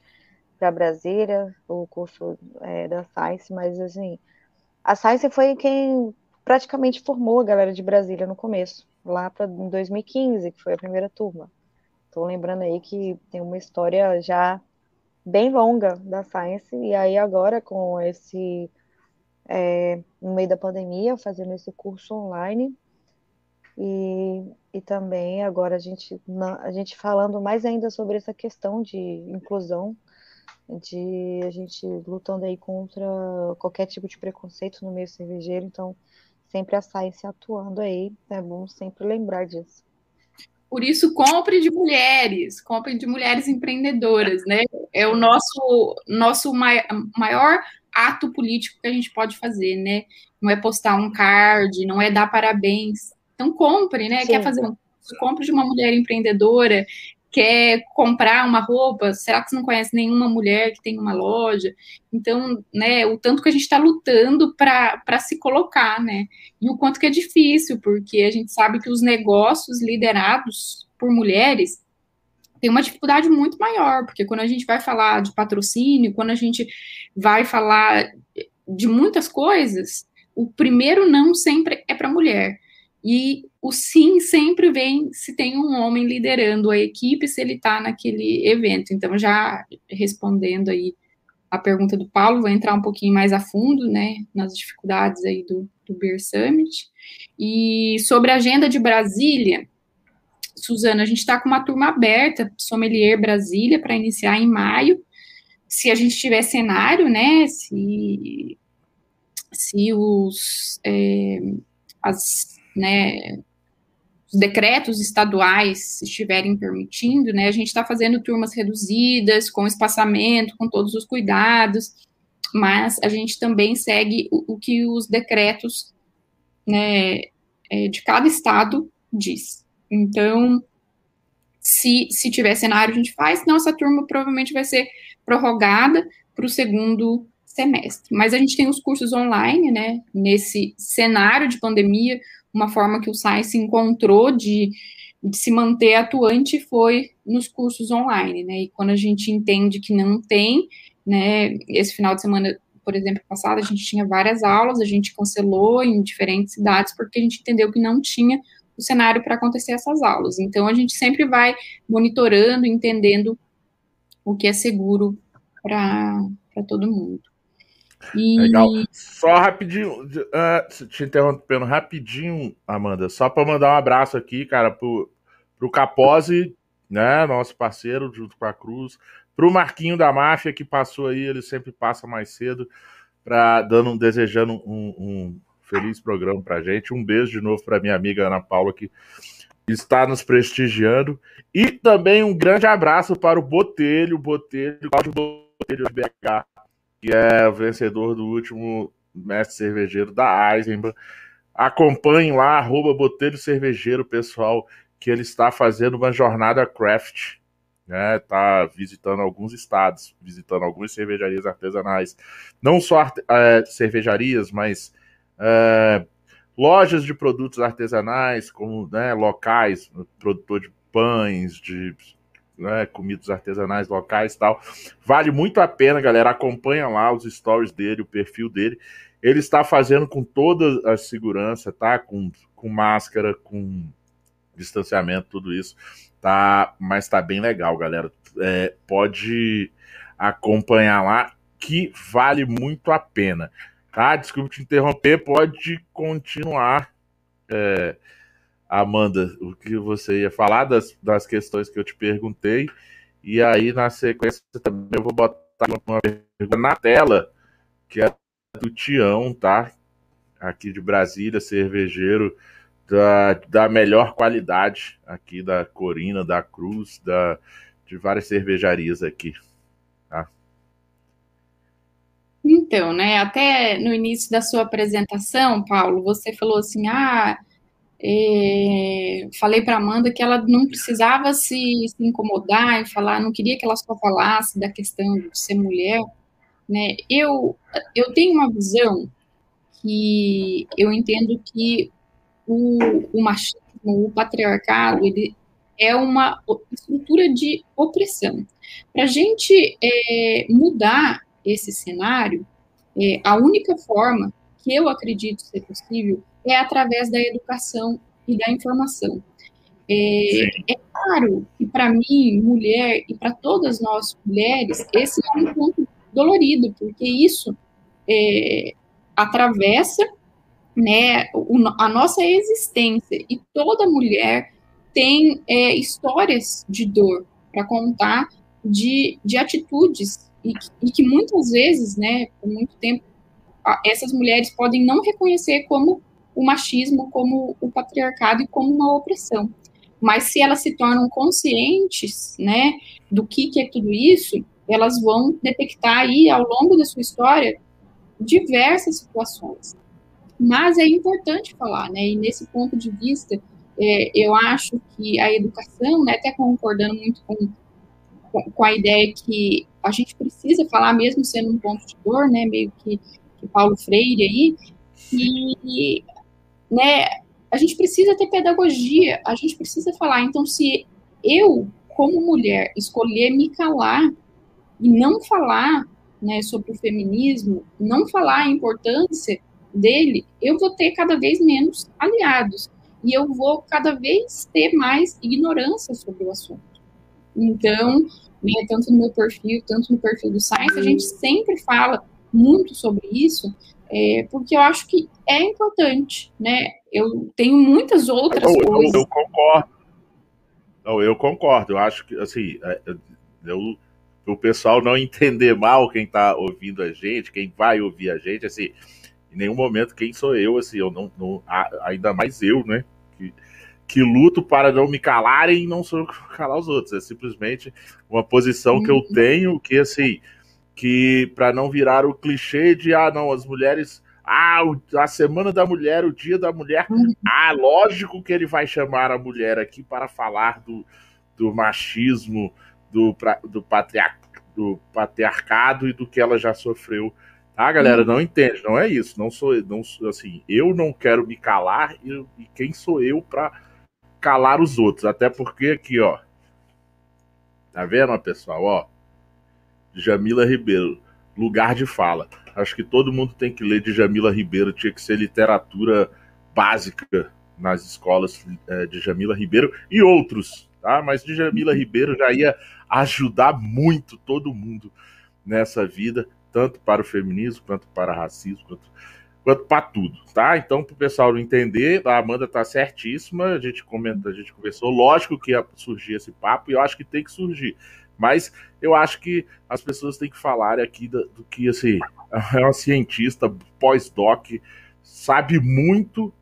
para Brasília, o curso é, da Science, mas assim, a Science foi quem praticamente formou a galera de Brasília no começo, lá para 2015, que foi a primeira turma. Estou lembrando aí que tem uma história já bem longa da Science, e aí agora com esse, é, no meio da pandemia, fazendo esse curso online, e, e também agora a gente, a gente falando mais ainda sobre essa questão de inclusão, de a gente lutando aí contra qualquer tipo de preconceito no meio cervejeiro, então sempre a Science atuando aí, é bom sempre lembrar disso.
Por isso, compre de mulheres, compre de mulheres empreendedoras, né? É o nosso, nosso maior ato político que a gente pode fazer, né? Não é postar um card, não é dar parabéns. Então, compre, né? Sim. Quer fazer um compre de uma mulher empreendedora, quer comprar uma roupa, será que você não conhece nenhuma mulher que tem uma loja? Então, né, o tanto que a gente está lutando para se colocar, né? E o quanto que é difícil, porque a gente sabe que os negócios liderados por mulheres têm uma dificuldade muito maior, porque quando a gente vai falar de patrocínio, quando a gente vai falar de muitas coisas, o primeiro não sempre é para mulher. E o sim sempre vem se tem um homem liderando a equipe, se ele está naquele evento. Então, já respondendo aí a pergunta do Paulo, vou entrar um pouquinho mais a fundo, né, nas dificuldades aí do, do Beer Summit. E sobre a agenda de Brasília, Suzana, a gente está com uma turma aberta, Sommelier Brasília, para iniciar em maio. Se a gente tiver cenário, né, se, se os, é, as né, os decretos estaduais estiverem permitindo, né, a gente está fazendo turmas reduzidas, com espaçamento, com todos os cuidados, mas a gente também segue o, o que os decretos né, é, de cada estado diz. Então, Se, se tiver cenário, a gente faz, senão essa turma provavelmente vai ser prorrogada para o segundo semestre. Mas a gente tem os cursos online, né? Nesse cenário de pandemia, uma forma que o Science encontrou de, de se manter atuante foi nos cursos online, né? E quando a gente entende que não tem, né? Esse final de semana, por exemplo, passado, a gente tinha várias aulas, a gente cancelou em diferentes cidades porque a gente entendeu que não tinha o cenário para acontecer essas aulas. Então a gente sempre vai monitorando, entendendo o que é seguro para todo mundo.
Legal. Só rapidinho, uh, te interrompendo rapidinho, Amanda, só para mandar um abraço aqui, cara, pro, pro Capose, né, nosso parceiro, junto com a Cruz, pro Marquinho da Máfia, que passou aí, ele sempre passa mais cedo, pra, dando, desejando um, um feliz programa pra gente. Um beijo de novo pra minha amiga Ana Paula, que está nos prestigiando. E também um grande abraço para o Botelho, Botelho, Cláudio Botelho BH, que é o vencedor do último mestre cervejeiro da Eisenbahn. Acompanhe lá, arroba Botelho Cervejeiro, pessoal, que ele está fazendo uma jornada craft, né? Tá visitando alguns estados, visitando algumas cervejarias artesanais. Não só arte é, cervejarias, mas é, lojas de produtos artesanais, como né, locais, produtor de pães, de né, comidas artesanais locais e tal. Vale muito a pena, galera. Acompanha lá os stories dele, o perfil dele. Ele está fazendo com toda a segurança, tá? Com, com máscara, com distanciamento, tudo isso. Tá, mas tá bem legal, galera. É, pode acompanhar lá, que vale muito a pena. Tá? Desculpe te interromper, pode continuar. É, Amanda, o que você ia falar das, das questões que eu te perguntei. E aí, na sequência, também eu vou botar uma pergunta na tela, que é do Tião, tá? Aqui de Brasília, cervejeiro da, da melhor qualidade aqui da Corina, da Cruz, da, de várias cervejarias aqui. Tá?
Então, né, até no início da sua apresentação, Paulo, você falou assim, ah, é, falei para Amanda que ela não precisava se, se, incomodar e falar, não queria que ela só falasse da questão de ser mulher, né? Eu, eu tenho uma visão que eu entendo que o, o machismo, o patriarcado, ele é uma estrutura de opressão. Para a gente é, mudar esse cenário, é, a única forma que eu acredito ser possível é através da educação e da informação. É, é claro que para mim, mulher, e para todas nós mulheres, esse é um ponto dolorido, porque isso é, atravessa né, a nossa existência, e toda mulher tem é, histórias de dor para contar, de, de atitudes, e, e que muitas vezes, né, por muito tempo, essas mulheres podem não reconhecer como o machismo, como o patriarcado e como uma opressão. Mas se elas se tornam conscientes, né, do que, que é tudo isso, elas vão detectar aí, ao longo da sua história, diversas situações. Mas é importante falar, né, e nesse ponto de vista, é, eu acho que a educação, né, até concordando muito com, com a ideia que a gente precisa falar, mesmo sendo um ponto de dor, né, meio que Paulo Freire aí, e né, a gente precisa ter pedagogia, a gente precisa falar. Então, se eu, como mulher, escolher me calar e não falar né, sobre o feminismo, não falar a importância dele, eu vou ter cada vez menos aliados e eu vou cada vez ter mais ignorância sobre o assunto. Então, né, tanto no meu perfil, tanto no perfil do Science, a gente sempre fala muito sobre isso, é, porque eu acho que é importante, né? Eu tenho muitas outras eu, coisas.
Eu, eu, concordo. Não, eu concordo. Eu acho que, assim, é, eu, o pessoal não entender mal quem está ouvindo a gente, quem vai ouvir a gente, assim, em nenhum momento quem sou eu, assim, eu não, não ainda mais eu, né? Que, que luto para não me calarem e não sou calar os outros. É simplesmente uma posição que eu uhum. tenho que, assim, que para não virar o clichê de ah, não, as mulheres. Ah, a semana da mulher, o dia da mulher. Uhum. Ah, lógico que ele vai chamar a mulher aqui para falar do, do machismo, do, do, patriar, do patriarcado e do que ela já sofreu. Tá, galera? Não entende, não é isso. Não sou, não assim, eu não quero me calar e, e quem sou eu para calar os outros? Até porque aqui, ó, tá vendo, pessoal, ó, Jamila Ribeiro, lugar de fala. Acho que todo mundo tem que ler de Jamila Ribeiro, tinha que ser literatura básica nas escolas é, de Jamila Ribeiro e outros, tá? Mas de Jamila Ribeiro já ia ajudar muito todo mundo nessa vida, tanto para o feminismo, quanto para o racismo, quanto, quanto para tudo, tá? Então, para o pessoal entender, a Amanda tá certíssima, a gente comenta, a gente conversou, lógico que ia surgir esse papo, e eu acho que tem que surgir. Mas eu acho que as pessoas têm que falar aqui do, do que, assim, é uma cientista pós-doc, sabe muito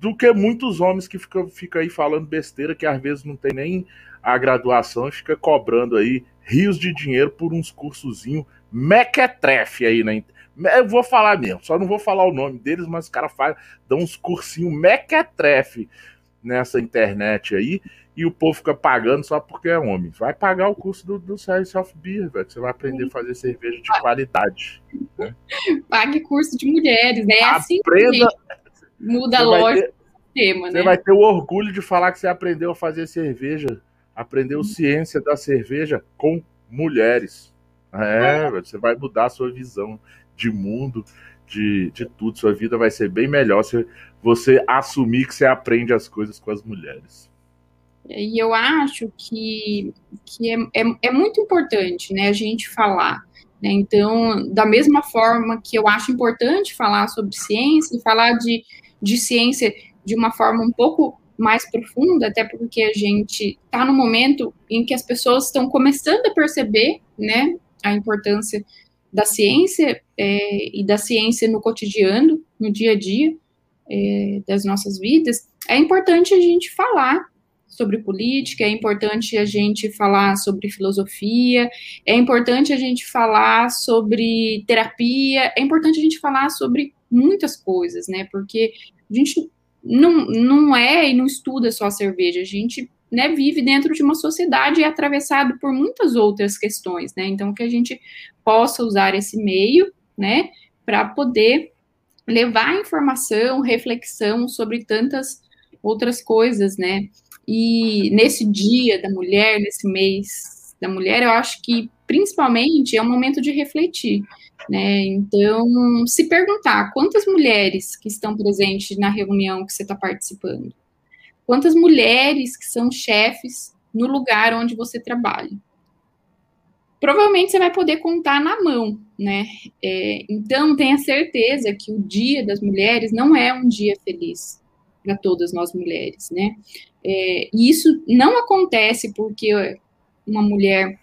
do que muitos homens que ficam fica aí falando besteira, que às vezes não tem nem a graduação fica cobrando aí rios de dinheiro por uns cursozinho mequetrefe aí na eu vou falar mesmo, só não vou falar o nome deles, mas os caras dão uns cursinhos mequetrefe nessa internet aí e o povo fica pagando só porque é homem. Vai pagar o curso do, do Science of Beer, velho. Você vai aprender a fazer cerveja de qualidade. Né?
Pague curso de mulheres, né? É assim
Aprenda.
Muda a lógica do tema,
né? Você vai ter o orgulho de falar que você aprendeu a fazer cerveja. Aprendeu ciência da cerveja com mulheres. É, você vai mudar a sua visão de mundo, de, de tudo. Sua vida vai ser bem melhor se você assumir que você aprende as coisas com as mulheres.
E eu acho que, que é, é, é muito importante né, a gente falar. Né? Então, da mesma forma que eu acho importante falar sobre ciência e falar de, de ciência de uma forma um pouco mais profunda, até porque a gente está no momento em que as pessoas estão começando a perceber né, a importância da ciência é, e da ciência no cotidiano, no dia a dia é, das nossas vidas, é importante a gente falar sobre política, é importante a gente falar sobre filosofia, é importante a gente falar sobre terapia, é importante a gente falar sobre muitas coisas, né? Porque a gente não, não é e não estuda só a cerveja, a gente né, vive dentro de uma sociedade e é atravessado por muitas outras questões, né? Então, que a gente possa usar esse meio, né, para poder levar informação, reflexão sobre tantas outras coisas, né? E nesse dia da mulher, nesse mês da mulher, eu acho que principalmente é um momento de refletir, né? Então, se perguntar quantas mulheres que estão presentes na reunião que você está participando, quantas mulheres que são chefes no lugar onde você trabalha. Provavelmente você vai poder contar na mão, né? É, então, tenha certeza que o Dia das Mulheres não é um dia feliz para todas nós mulheres, né? É, e isso não acontece porque uma mulher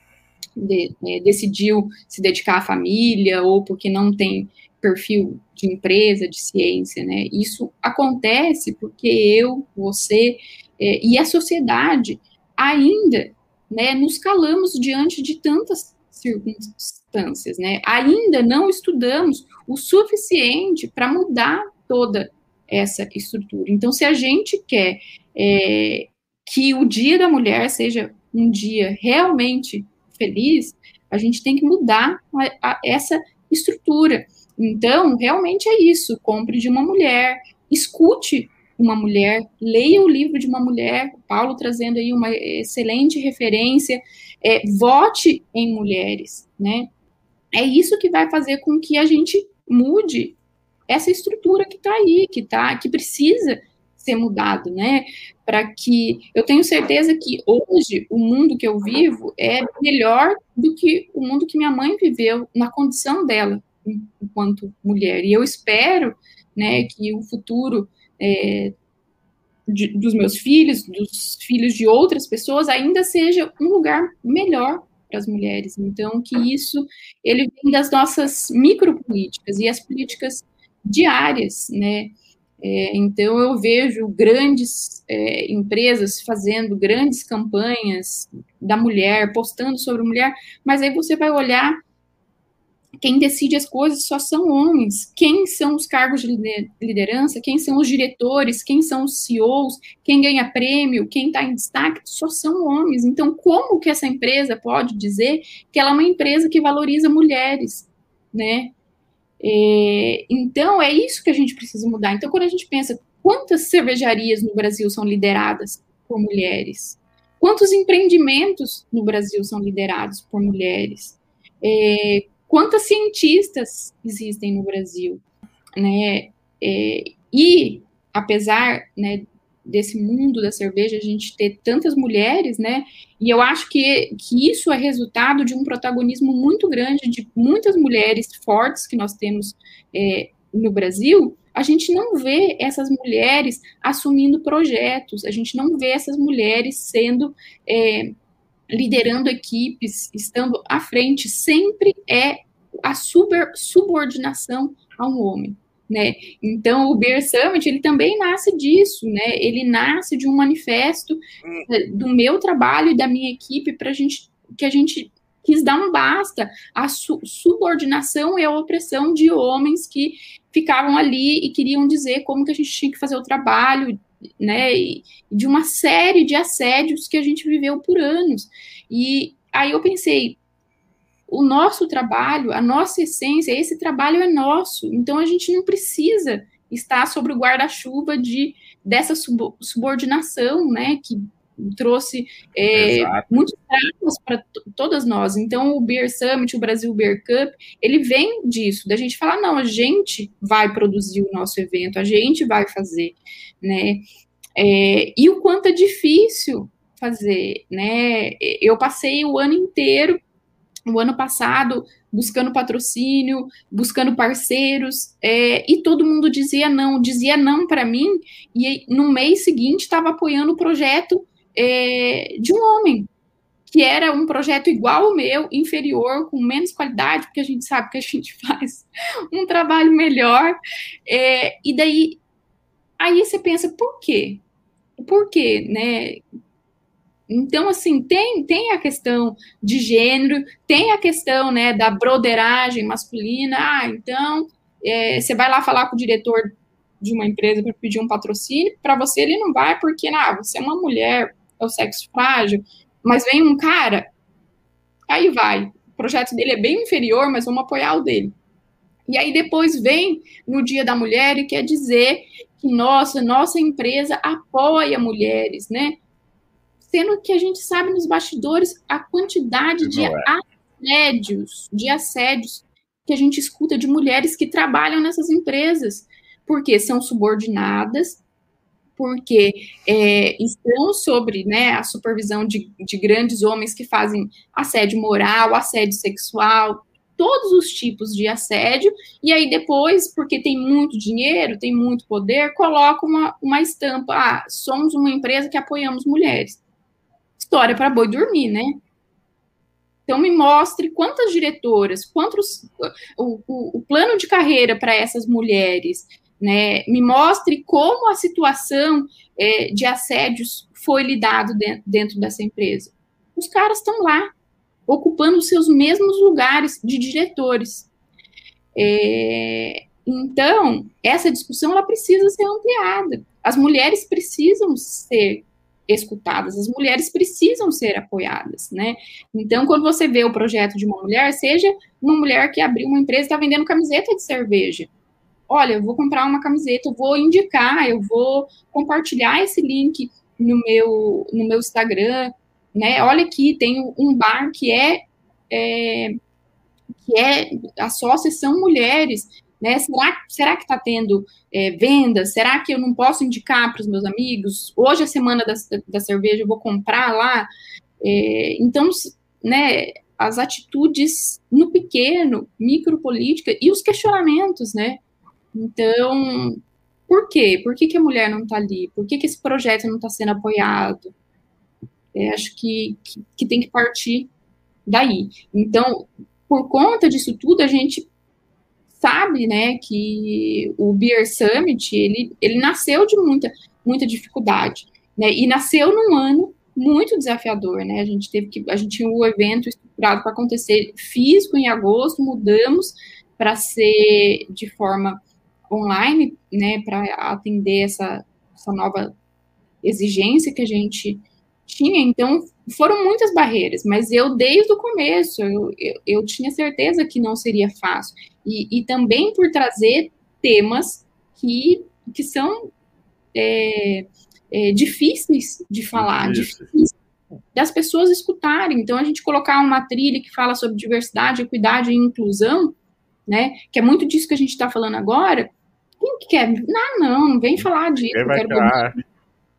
de, é, decidiu se dedicar à família ou porque não tem perfil de empresa, de ciência, né? Isso acontece porque eu, você é, e a sociedade ainda, né, nos calamos diante de tantas circunstâncias, né? Ainda não estudamos o suficiente para mudar toda essa estrutura. Então, se a gente quer é, que o Dia da Mulher seja um dia realmente feliz, a gente tem que mudar a, a, essa estrutura. Então, realmente é isso: compre de uma mulher, escute uma mulher, leia o livro de uma mulher, Paulo trazendo aí uma excelente referência, é, vote em mulheres, né? É isso que vai fazer com que a gente mude essa estrutura que está aí, que tá, que precisa ser mudado, né? Para que eu tenho certeza que hoje o mundo que eu vivo é melhor do que o mundo que minha mãe viveu na condição dela enquanto mulher. E eu espero, né, que o futuro é, de, dos meus filhos, dos filhos de outras pessoas, ainda seja um lugar melhor para as mulheres. Então, que isso ele vem das nossas micropolíticas e as políticas diárias, né? É, então, eu vejo grandes é, empresas fazendo grandes campanhas da mulher, postando sobre mulher, mas aí você vai olhar quem decide as coisas só são homens. Quem são os cargos de liderança? Quem são os diretores? Quem são os CEOs? Quem ganha prêmio? Quem está em destaque? Só são homens. Então, como que essa empresa pode dizer que ela é uma empresa que valoriza mulheres, né? É, então, é isso que a gente precisa mudar. Então, quando a gente pensa quantas cervejarias no Brasil são lideradas por mulheres, quantos empreendimentos no Brasil são liderados por mulheres, é, quantas cientistas existem no Brasil, né? É, e apesar, né, desse mundo da cerveja, a gente ter tantas mulheres, né? E eu acho que, que isso é resultado de um protagonismo muito grande de muitas mulheres fortes que nós temos é, no Brasil. A gente não vê essas mulheres assumindo projetos, a gente não vê essas mulheres sendo é, liderando equipes, estando à frente, sempre é a super, subordinação a um homem né? Então o Beer Summit ele também nasce disso, né? Ele nasce de um manifesto hum. do meu trabalho e da minha equipe para a gente que a gente quis dar um basta à su subordinação e à opressão de homens que ficavam ali e queriam dizer como que a gente tinha que fazer o trabalho, né? E de uma série de assédios que a gente viveu por anos. E aí eu pensei, o nosso trabalho, a nossa essência, esse trabalho é nosso. Então a gente não precisa estar sobre o guarda-chuva de dessa subordinação, né, que trouxe é, muitos traumas para todas nós. Então, o Beer Summit, o Brasil Beer Cup, ele vem disso, da gente falar, não, a gente vai produzir o nosso evento, a gente vai fazer, né? É, e o quanto é difícil fazer, né? Eu passei o ano inteiro o ano passado buscando patrocínio, buscando parceiros, é, e todo mundo dizia não, dizia não para mim, e no mês seguinte estava apoiando o projeto é, de um homem, que era um projeto igual ao meu, inferior, com menos qualidade, porque a gente sabe que a gente faz um trabalho melhor, é, e daí, aí você pensa, por quê? Por quê, né? Então, assim, tem, tem a questão de gênero, tem a questão né, da broderagem masculina. Ah, então, é, você vai lá falar com o diretor de uma empresa para pedir um patrocínio, para você ele não vai porque, ah, você é uma mulher, é o sexo frágil, mas vem um cara, aí vai. O projeto dele é bem inferior, mas vamos apoiar o dele. E aí depois vem no Dia da Mulher e quer dizer que, nossa, nossa empresa apoia mulheres, né? Sendo que a gente sabe nos bastidores a quantidade de é. assédios, de assédios que a gente escuta de mulheres que trabalham nessas empresas, porque são subordinadas, porque é, estão sobre né, a supervisão de, de grandes homens que fazem assédio moral, assédio sexual, todos os tipos de assédio, e aí depois, porque tem muito dinheiro, tem muito poder, coloca uma, uma estampa, ah, somos uma empresa que apoiamos mulheres história para boi dormir, né? Então, me mostre quantas diretoras, quantos o, o, o plano de carreira para essas mulheres, né? Me mostre como a situação é, de assédios foi lidado dentro, dentro dessa empresa. Os caras estão lá, ocupando os seus mesmos lugares de diretores. É, então, essa discussão ela precisa ser ampliada. As mulheres precisam ser escutadas, as mulheres precisam ser apoiadas, né? Então, quando você vê o projeto de uma mulher, seja uma mulher que abriu uma empresa e está vendendo camiseta de cerveja. Olha, eu vou comprar uma camiseta, eu vou indicar, eu vou compartilhar esse link no meu, no meu Instagram, né? Olha aqui, tem um bar que é, é que é as sócias são mulheres, né? Será, será que está tendo é, vendas? Será que eu não posso indicar para os meus amigos? Hoje é semana da, da cerveja, eu vou comprar lá. É, então, né, as atitudes no pequeno, micropolítica e os questionamentos, né? Então, por quê? Por que, que a mulher não está ali? Por que, que esse projeto não está sendo apoiado? É, acho que, que, que tem que partir daí. Então, por conta disso tudo, a gente sabe, né, que o Beer Summit, ele, ele nasceu de muita, muita dificuldade, né, e nasceu num ano muito desafiador, né? A gente teve que, a gente tinha o evento estruturado para acontecer físico em agosto, mudamos para ser de forma online, né, para atender essa, essa nova exigência que a gente tinha. Então, foram muitas barreiras, mas eu, desde o começo, eu, eu, eu tinha certeza que não seria fácil. E, e também por trazer temas que, que são é, é, difíceis de falar, difíceis das pessoas escutarem. Então, a gente colocar uma trilha que fala sobre diversidade, equidade e inclusão, né, que é muito disso que a gente está falando agora, quem que quer? Não, não, não vem falar disso. Eu quero, beber,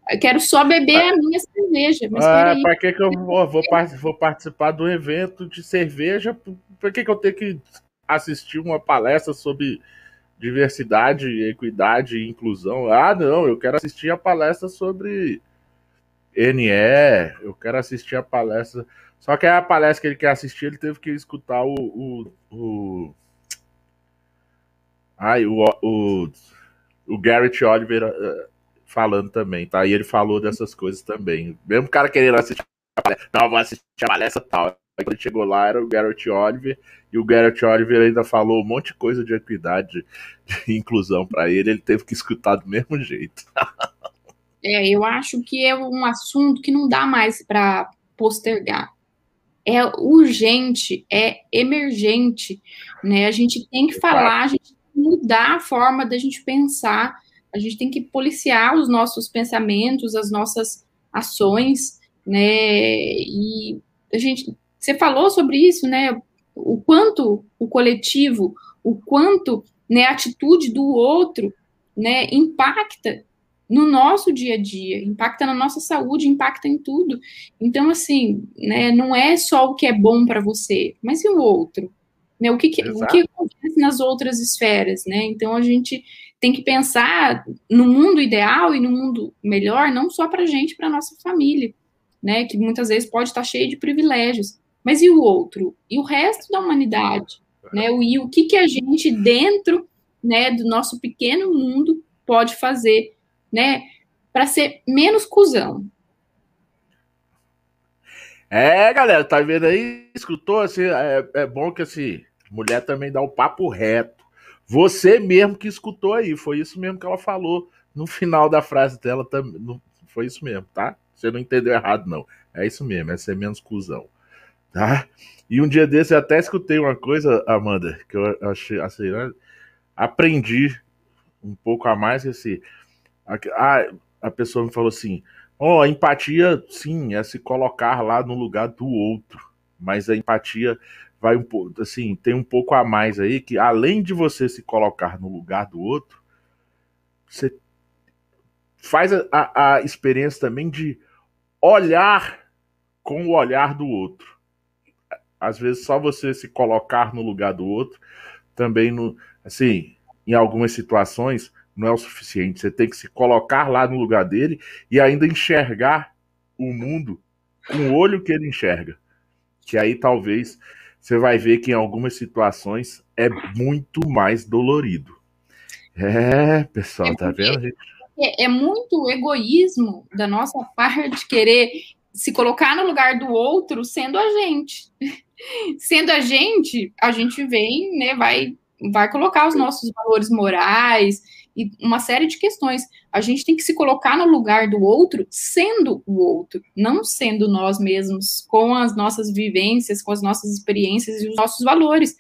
eu quero só beber a minha cerveja. Mas
ah, para que, que eu vou, vou, vou, participar do evento de cerveja? Por que, que eu tenho que assistir uma palestra sobre diversidade, equidade e inclusão? Ah, não, eu quero assistir a palestra sobre NE, eu quero assistir a palestra. Só que a palestra que ele quer assistir, ele teve que escutar o, o, o Ai, o, o, o Garrett Oliver uh, falando também, tá? E ele falou dessas coisas também. Mesmo o cara querendo assistir a palestra, não, vou assistir a palestra tal. Aí quando ele chegou lá era o Garrett Oliver, e o Garrett Oliver ainda falou um monte de coisa de equidade, de inclusão para ele, ele teve que escutar do mesmo jeito.
é, eu acho que é um assunto que não dá mais para postergar é urgente, é emergente, né? A gente tem que falar, a gente mudar a forma da gente pensar, a gente tem que policiar os nossos pensamentos, as nossas ações, né? E a gente, você falou sobre isso, né? O quanto o coletivo, o quanto né, a atitude do outro, né, impacta no nosso dia a dia, impacta na nossa saúde, impacta em tudo. Então, assim, né, não é só o que é bom para você, mas e o outro? Né? O, que, que o que acontece nas outras esferas, né? Então a gente tem que pensar no mundo ideal e no mundo melhor, não só para a gente, para nossa família, né? Que muitas vezes pode estar cheio de privilégios. Mas e o outro? E o resto da humanidade? Né? E o que, que a gente, dentro né, do nosso pequeno mundo, pode fazer né, para ser menos cuzão?
É, galera, tá vendo aí? Escutou? Assim, é, é bom que assim, mulher também dá o papo reto. Você mesmo que escutou aí, foi isso mesmo que ela falou no final da frase dela. Também, foi isso mesmo, tá? Você não entendeu errado, não. É isso mesmo, é ser menos cuzão. Tá? E um dia desse eu até escutei uma coisa, Amanda, que eu achei assim, né? aprendi um pouco a mais assim. A, a pessoa me falou assim: Ó, oh, empatia, sim, é se colocar lá no lugar do outro. Mas a empatia vai um pouco, assim, tem um pouco a mais aí que além de você se colocar no lugar do outro, você faz a, a, a experiência também de olhar com o olhar do outro. Às vezes só você se colocar no lugar do outro também no, assim, em algumas situações não é o suficiente. Você tem que se colocar lá no lugar dele e ainda enxergar o mundo com o olho que ele enxerga. Que aí talvez você vai ver que em algumas situações é muito mais dolorido. É, pessoal, é tá vendo?
É, é muito egoísmo da nossa parte querer se colocar no lugar do outro sendo a gente. Sendo a gente, a gente vem, né, vai vai colocar os nossos valores morais e uma série de questões. A gente tem que se colocar no lugar do outro sendo o outro, não sendo nós mesmos, com as nossas vivências, com as nossas experiências e os nossos valores,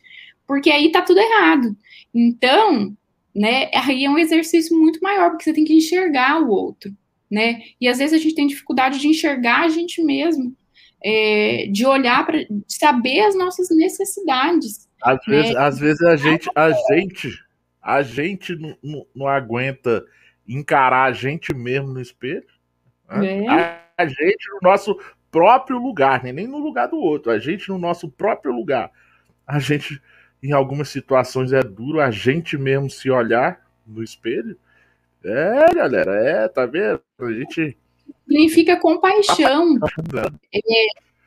porque aí tá tudo errado. Então, né, aí é um exercício muito maior, porque você tem que enxergar o outro, né? E às vezes a gente tem dificuldade de enxergar a gente mesmo, é, de olhar para saber as nossas necessidades.
Às, né? vezes, às vezes a gente, a gente a gente não, não, não aguenta encarar a gente mesmo no espelho. Né? É. A, a, gente no nosso próprio lugar, né? nem no lugar do outro, a gente no nosso próprio lugar. A gente, em algumas situações, é duro a gente mesmo se olhar no espelho. É, galera, é, tá vendo? A gente.
Significa compaixão. Tá é,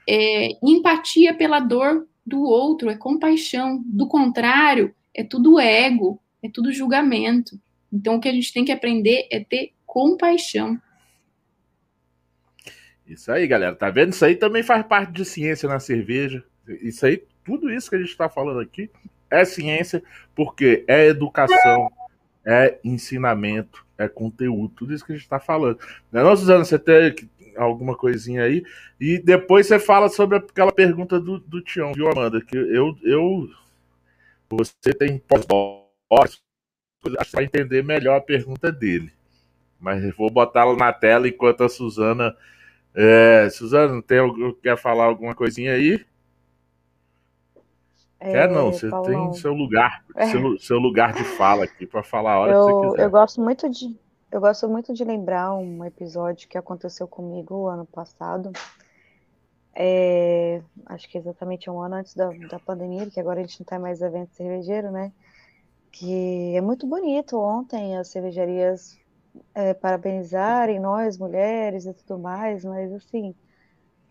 é, empatia pela dor do outro, é compaixão. Do contrário, é tudo ego, é tudo julgamento. Então, o que a gente tem que aprender é ter compaixão.
Isso aí, galera. Tá vendo? Isso aí também faz parte de ciência na cerveja. Isso aí, tudo isso que a gente está falando aqui é ciência, porque é educação, é ensinamento, é conteúdo, tudo isso que a gente está falando. Não é não, Suzana? Você tem alguma coisinha aí? E depois você fala sobre aquela pergunta do, do Tião, viu, Amanda? Que eu, eu você tem pós para entender melhor a pergunta dele. Mas vou botá-la na tela enquanto a Suzana é, Suzana, tem, quer falar alguma coisinha aí? É, quer não, você Paulo... tem seu lugar, é. seu, seu, lugar de fala aqui para falar a hora
eu,
que você quiser.
Eu gosto muito de, eu gosto muito de lembrar um episódio que aconteceu comigo ano passado. É, acho que exatamente um ano antes da, da pandemia, que agora a gente não tem mais evento cervejeiro, né? Que é muito bonito. Ontem as cervejarias é, parabenizarem nós, mulheres e tudo mais, mas assim,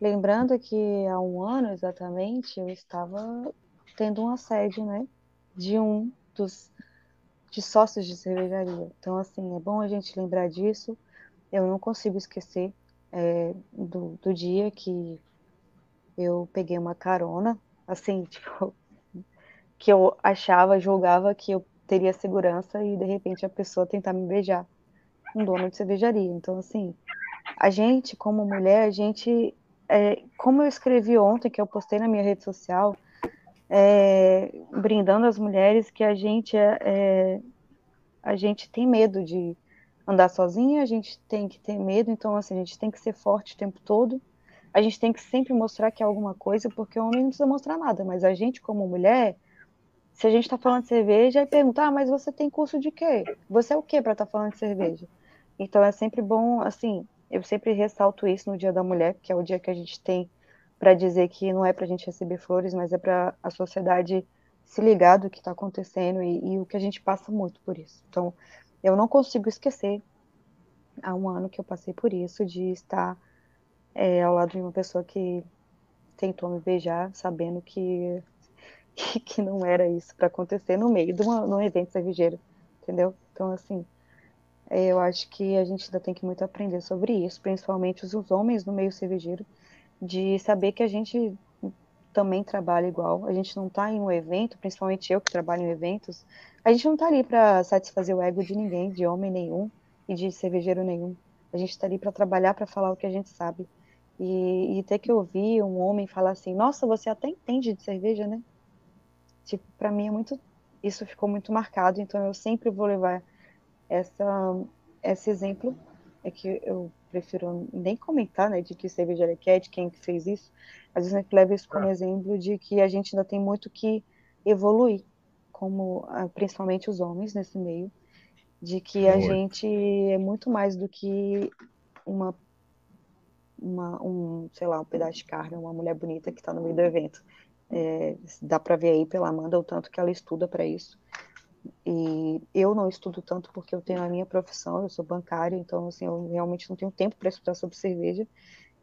lembrando que há um ano exatamente eu estava tendo um assédio, né, de um dos de sócios de cervejaria. Então, assim, é bom a gente lembrar disso. Eu não consigo esquecer é, do, do dia que eu peguei uma carona, assim, tipo, que eu achava, julgava que eu teria segurança e de repente a pessoa tentar me beijar um dono de cervejaria. Então, assim, a gente, como mulher, a gente, é, como eu escrevi ontem, que eu postei na minha rede social, é, brindando as mulheres que a gente é, é, a gente tem medo de andar sozinha, a gente tem que ter medo, então assim, a gente tem que ser forte o tempo todo. A gente tem que sempre mostrar que é alguma coisa, porque o homem não precisa mostrar nada, mas a gente como mulher, se a gente está falando de cerveja e perguntar, ah, mas você tem curso de quê? Você é o quê para estar tá falando de cerveja? Então é sempre bom, assim, eu sempre ressalto isso no Dia da Mulher, que é o dia que a gente tem para dizer que não é para a gente receber flores, mas é para a sociedade se ligar do que está acontecendo e, e, o que a gente passa muito por isso. Então, eu não consigo esquecer há um ano que eu passei por isso, de estar é, ao lado de uma pessoa que tentou me beijar, sabendo que, que, não era isso para acontecer no meio de, uma, de um evento cervejeiro, entendeu? Então, assim, é, eu acho que a gente ainda tem que muito aprender sobre isso, principalmente os, os homens no meio cervejeiro, de saber que a gente também trabalha igual. A gente não está em um evento, principalmente eu que trabalho em eventos, a gente não está ali para satisfazer o ego de ninguém, de homem nenhum e de cervejeiro nenhum. A gente está ali para trabalhar, para falar o que a gente sabe. E, e, ter que ouvir um homem falar assim: Nossa, você até entende de cerveja, né? Tipo, para mim é muito. Isso ficou muito marcado, então eu sempre vou levar essa, esse exemplo é que eu prefiro nem comentar, né, de que cervejaria que é, de quem fez isso. Às vezes a gente leva isso como é. exemplo de que a gente ainda tem muito que evoluir, como ah, principalmente os homens nesse meio, de que a gente é muito mais do que uma, uma um, sei lá, um pedaço de carne, uma mulher bonita que está no meio do evento. É, dá para ver aí pela Amanda o tanto que ela estuda para isso. E eu não estudo tanto porque eu tenho a minha profissão, eu sou bancária, então assim, eu realmente não tenho tempo para estudar sobre cerveja.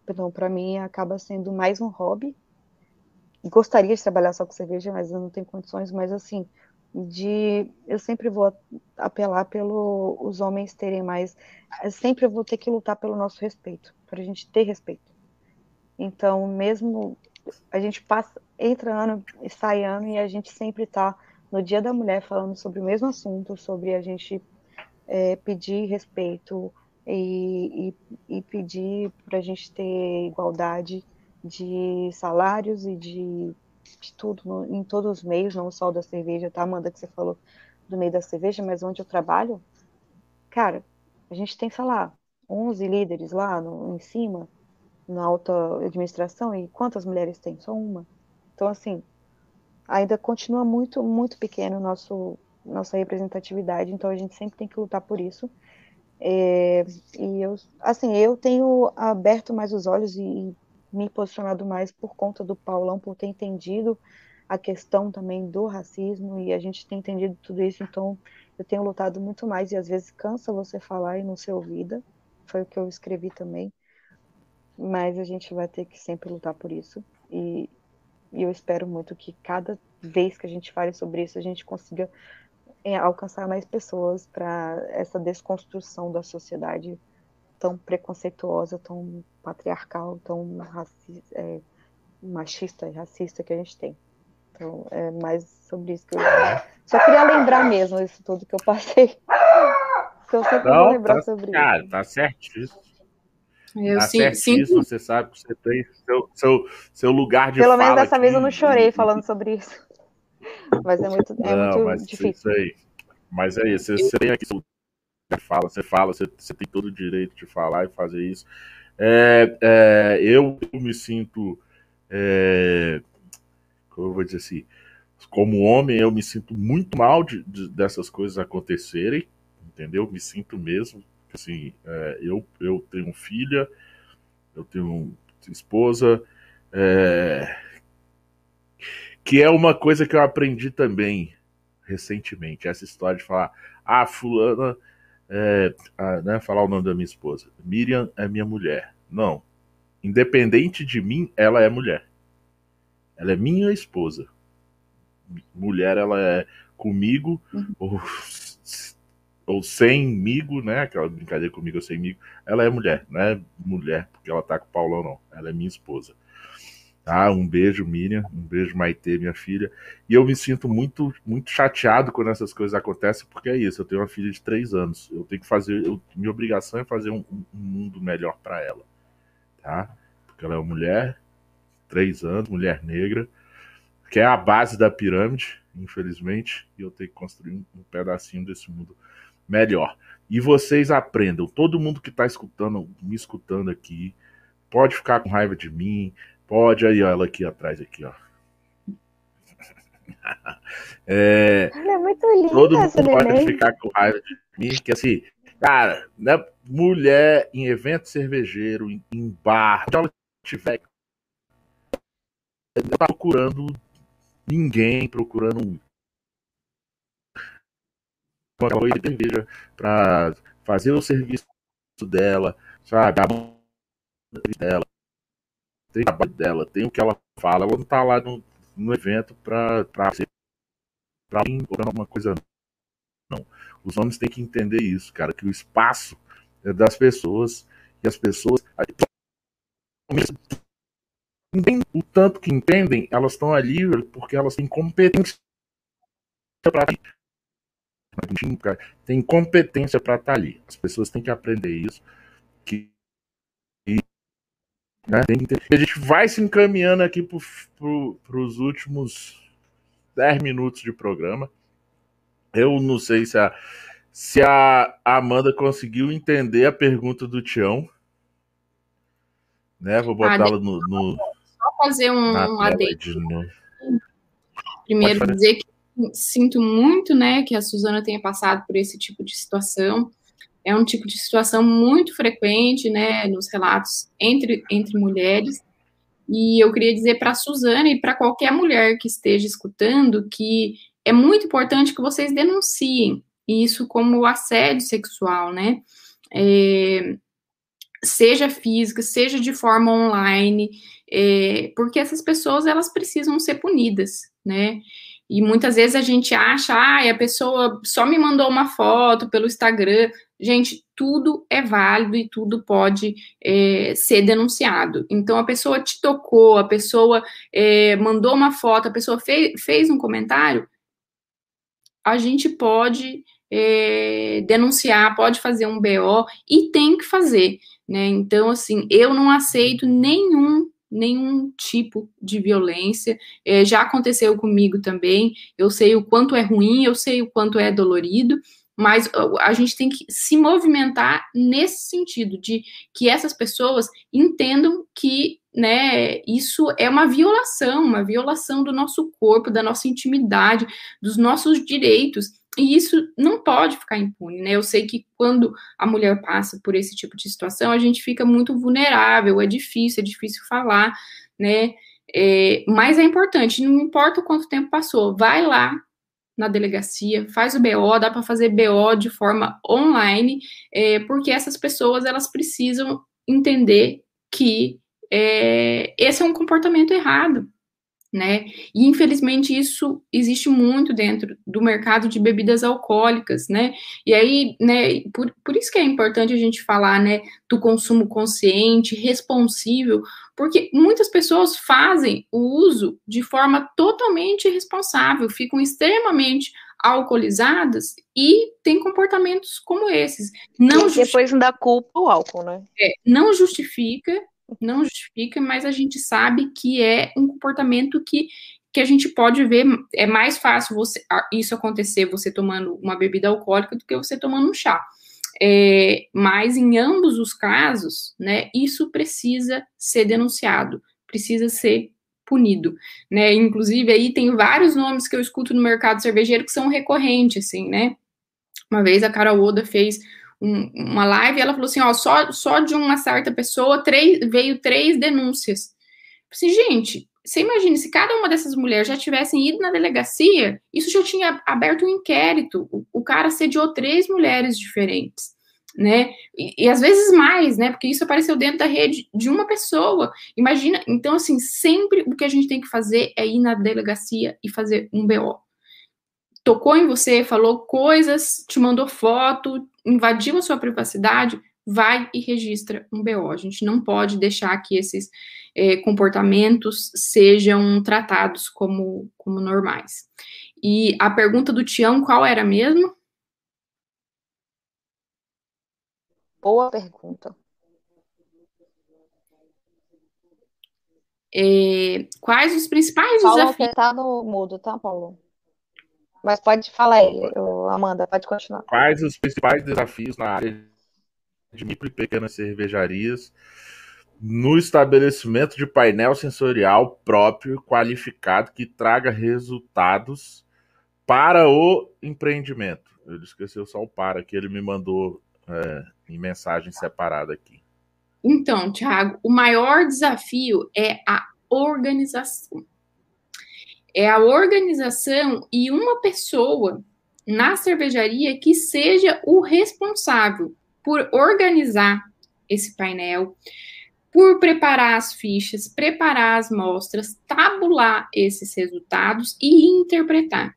Então, para mim, acaba sendo mais um hobby. Gostaria de trabalhar só com cerveja, mas eu não tenho condições, mas assim, de eu sempre vou apelar pelo os homens terem mais, sempre eu vou ter que lutar pelo nosso respeito, para a gente ter respeito. Então, mesmo a gente passa, entra ano e sai ano e a gente sempre está no Dia da Mulher falando sobre o mesmo assunto, sobre a gente é, pedir respeito e, e, e pedir para a gente ter igualdade de salários e de, de tudo no, em todos os meios, não só da cerveja, tá, Amanda, que você falou do meio da cerveja, mas onde eu trabalho, cara, a gente tem, sei lá, 11 líderes lá no, em cima, na alta administração, e quantas mulheres tem? Só uma. Então, assim, ainda continua muito, muito pequeno nosso nossa representatividade, então a gente sempre tem que lutar por isso. É, e eu, assim, eu tenho aberto mais os olhos e, e me posicionado mais por conta do Paulão, por ter entendido a questão também do racismo e a gente tem entendido tudo isso, então eu tenho lutado muito mais e às vezes cansa você falar e não ser ouvida, foi o que eu escrevi também, mas a gente vai ter que sempre lutar por isso e e eu espero muito que cada vez que a gente fale sobre isso, a gente consiga é, alcançar mais pessoas para essa desconstrução da sociedade tão preconceituosa, tão patriarcal, tão racista, é, machista e racista que a gente tem. Então, é mais sobre isso que eu só queria lembrar mesmo isso tudo que eu passei. Que eu sempre Não, vou lembrar
tá,
sobre
cara,
isso.
Tá certíssimo.
Eu
tá
sim,
certíssimo,
sim.
você sabe que você tem seu, seu, seu lugar de
Pelo
fala
menos dessa
aqui,
vez eu não chorei falando sobre isso. Mas é muito, é
Não,
muito
mas
difícil.
isso aí. Mas é isso, você, você tem aqui seu lugar de fala, você fala, você, você tem todo o direito de falar e fazer isso. É, é, eu me sinto, é, como eu vou dizer assim, como homem, eu me sinto muito mal de, de- dessas coisas acontecerem, entendeu? Me sinto mesmo, assim, é, eu, eu tenho filha, eu tenho esposa, é, que é uma coisa que eu aprendi também recentemente, essa história de falar, ah, fulana, é, ah, né, falar o nome da minha esposa, Miriam é minha mulher. Não, independente de mim, ela é mulher. Ela é minha esposa. Mulher, ela é comigo ou, ou semigo, né? Aquela brincadeira comigo ou semigo. Ela é mulher, não é mulher porque ela tá com o Paulão, não. Ela é minha esposa. Tá? Um beijo, Miriam. Um beijo, Maitê, minha filha. E eu me sinto muito, muito chateado quando essas coisas acontecem, porque é isso. Eu tenho uma filha de três anos. Eu tenho que fazer. eu- minha obrigação é fazer um, um mundo melhor para ela. Tá? Porque ela é uma mulher, três anos, mulher negra, que é a base da pirâmide, infelizmente. E eu tenho que construir um, um pedacinho desse mundo. E vocês aprendam. Todo mundo que está escutando, me escutando aqui, pode ficar com raiva de mim, Pode aí, ó, ela aqui atrás, aqui, ó. É,
Ela é muito linda,
todo mundo pode
neném.
ficar com raiva de mim, que assim, cara, né, mulher em evento cervejeiro, em, em bar, onde ela estiver, não tá procurando ninguém, procurando um uma coisa que veja pra fazer o serviço dela, sabe, a dela, tem o trabalho dela, tem o que ela fala, ela não tá lá no, no evento pra, pra ser pra alguma coisa não. Os homens têm que entender isso, cara, que o espaço é das pessoas e as pessoas o tanto que entendem, elas estão ali porque elas têm competência para tem competência para estar ali. As pessoas têm que aprender isso, que e, né, a gente vai se encaminhando aqui para pro, os últimos 10 minutos de programa. Eu não sei se a, se a Amanda conseguiu entender a pergunta do Tião. Né? Vou
Ah,
botá-la no, no,
Só fazer um, adendo. Primeiro dizer que sinto muito, né, que a Suzana tenha passado por esse tipo de situação. É um tipo de situação muito frequente, né, nos relatos entre, entre mulheres. E eu queria dizer para a Suzana e para qualquer mulher que esteja escutando que é muito importante que vocês denunciem isso como assédio sexual, né? É, seja física, seja de forma online, é, porque essas pessoas elas precisam ser punidas, né? E muitas vezes a gente acha, ah, a pessoa só me mandou uma foto pelo Instagram. Gente, tudo é válido e tudo pode é, ser denunciado. Então, a pessoa te tocou, a pessoa é, mandou uma foto, a pessoa fez, fez um comentário, a gente pode é, denunciar, pode fazer um BO e tem que fazer, né? Então, assim, eu não aceito nenhum nenhum tipo de violência. É, já aconteceu comigo também. Eu sei o quanto é ruim, eu sei o quanto é dolorido, mas a gente tem que se movimentar nesse sentido de que essas pessoas entendam que, né, isso é uma violação, uma violação do nosso corpo, da nossa intimidade, dos nossos direitos. E isso não pode ficar impune, né? Eu sei que quando a mulher passa por esse tipo de situação, a gente fica muito vulnerável, é difícil, é difícil falar, né? É, mas é importante, não importa quanto tempo passou, vai lá na delegacia, faz o BO, dá para fazer BO de forma online, é, porque essas pessoas elas precisam entender que é, esse é um comportamento errado, né? E infelizmente isso existe muito dentro do mercado de bebidas alcoólicas, né? E aí, né, por, por isso que é importante a gente falar, né, do consumo consciente, responsível, porque muitas pessoas fazem o uso de forma totalmente irresponsável, ficam extremamente alcoolizadas e têm comportamentos como esses.
Não e depois não dá culpa o álcool, né?
É, não justifica, não justifica, mas a gente sabe que é um comportamento que, que a gente pode ver, é mais fácil você isso acontecer você tomando uma bebida alcoólica do que você tomando um chá. É, mas em ambos os casos, né, isso precisa ser denunciado, precisa ser punido, né? Inclusive aí tem vários nomes que eu escuto no mercado cervejeiro que são recorrentes, assim, né? Uma vez a Carol Oda fez um, uma live ela falou assim, ó, só, só de uma certa pessoa três, veio três denúncias. Assim, gente, você imagina, se cada uma dessas mulheres já tivessem ido na delegacia, isso já tinha aberto um inquérito. O, o cara sediou três mulheres diferentes né? E, e, às vezes mais, né? Porque isso apareceu dentro da rede de uma pessoa. Imagina, então assim, sempre o que a gente tem que fazer é ir na delegacia e fazer um BO. Tocou em você, falou coisas, te mandou foto, invadiu a sua privacidade, vai e registra um BO. A gente não pode deixar que esses é, comportamentos sejam tratados como, como normais. E a pergunta do Tião, qual era mesmo?
Boa pergunta.
É, quais os principais
Paulo,
desafios?
Você tá no mudo, tá, Paulo? Mas pode falar aí, Amanda, pode continuar.
Quais os principais desafios na área de micro e pequenas cervejarias no estabelecimento de painel sensorial próprio qualificado que traga resultados para o empreendimento? Ele esqueceu só o para que ele me mandou é, em mensagem separada aqui.
Então, Tiago, o maior desafio é a organização. É a organização e uma pessoa na cervejaria que seja o responsável por organizar esse painel, por preparar as fichas, preparar as mostras, tabular esses resultados e interpretar.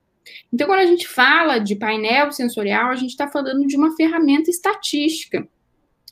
Então, quando a gente fala de painel sensorial, a gente está falando de uma ferramenta estatística.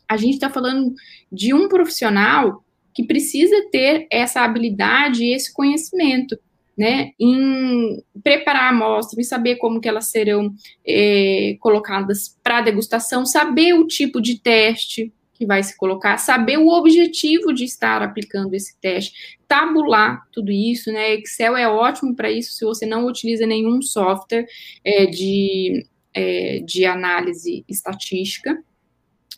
A gente está falando de um profissional que precisa ter essa habilidade e esse conhecimento, né, em preparar a amostra, em saber como que elas serão é, colocadas para degustação, saber o tipo de teste, que vai se colocar, saber o objetivo de estar aplicando esse teste, tabular tudo isso, né? Excel é ótimo para isso se você não utiliza nenhum software é, de, é, de análise estatística.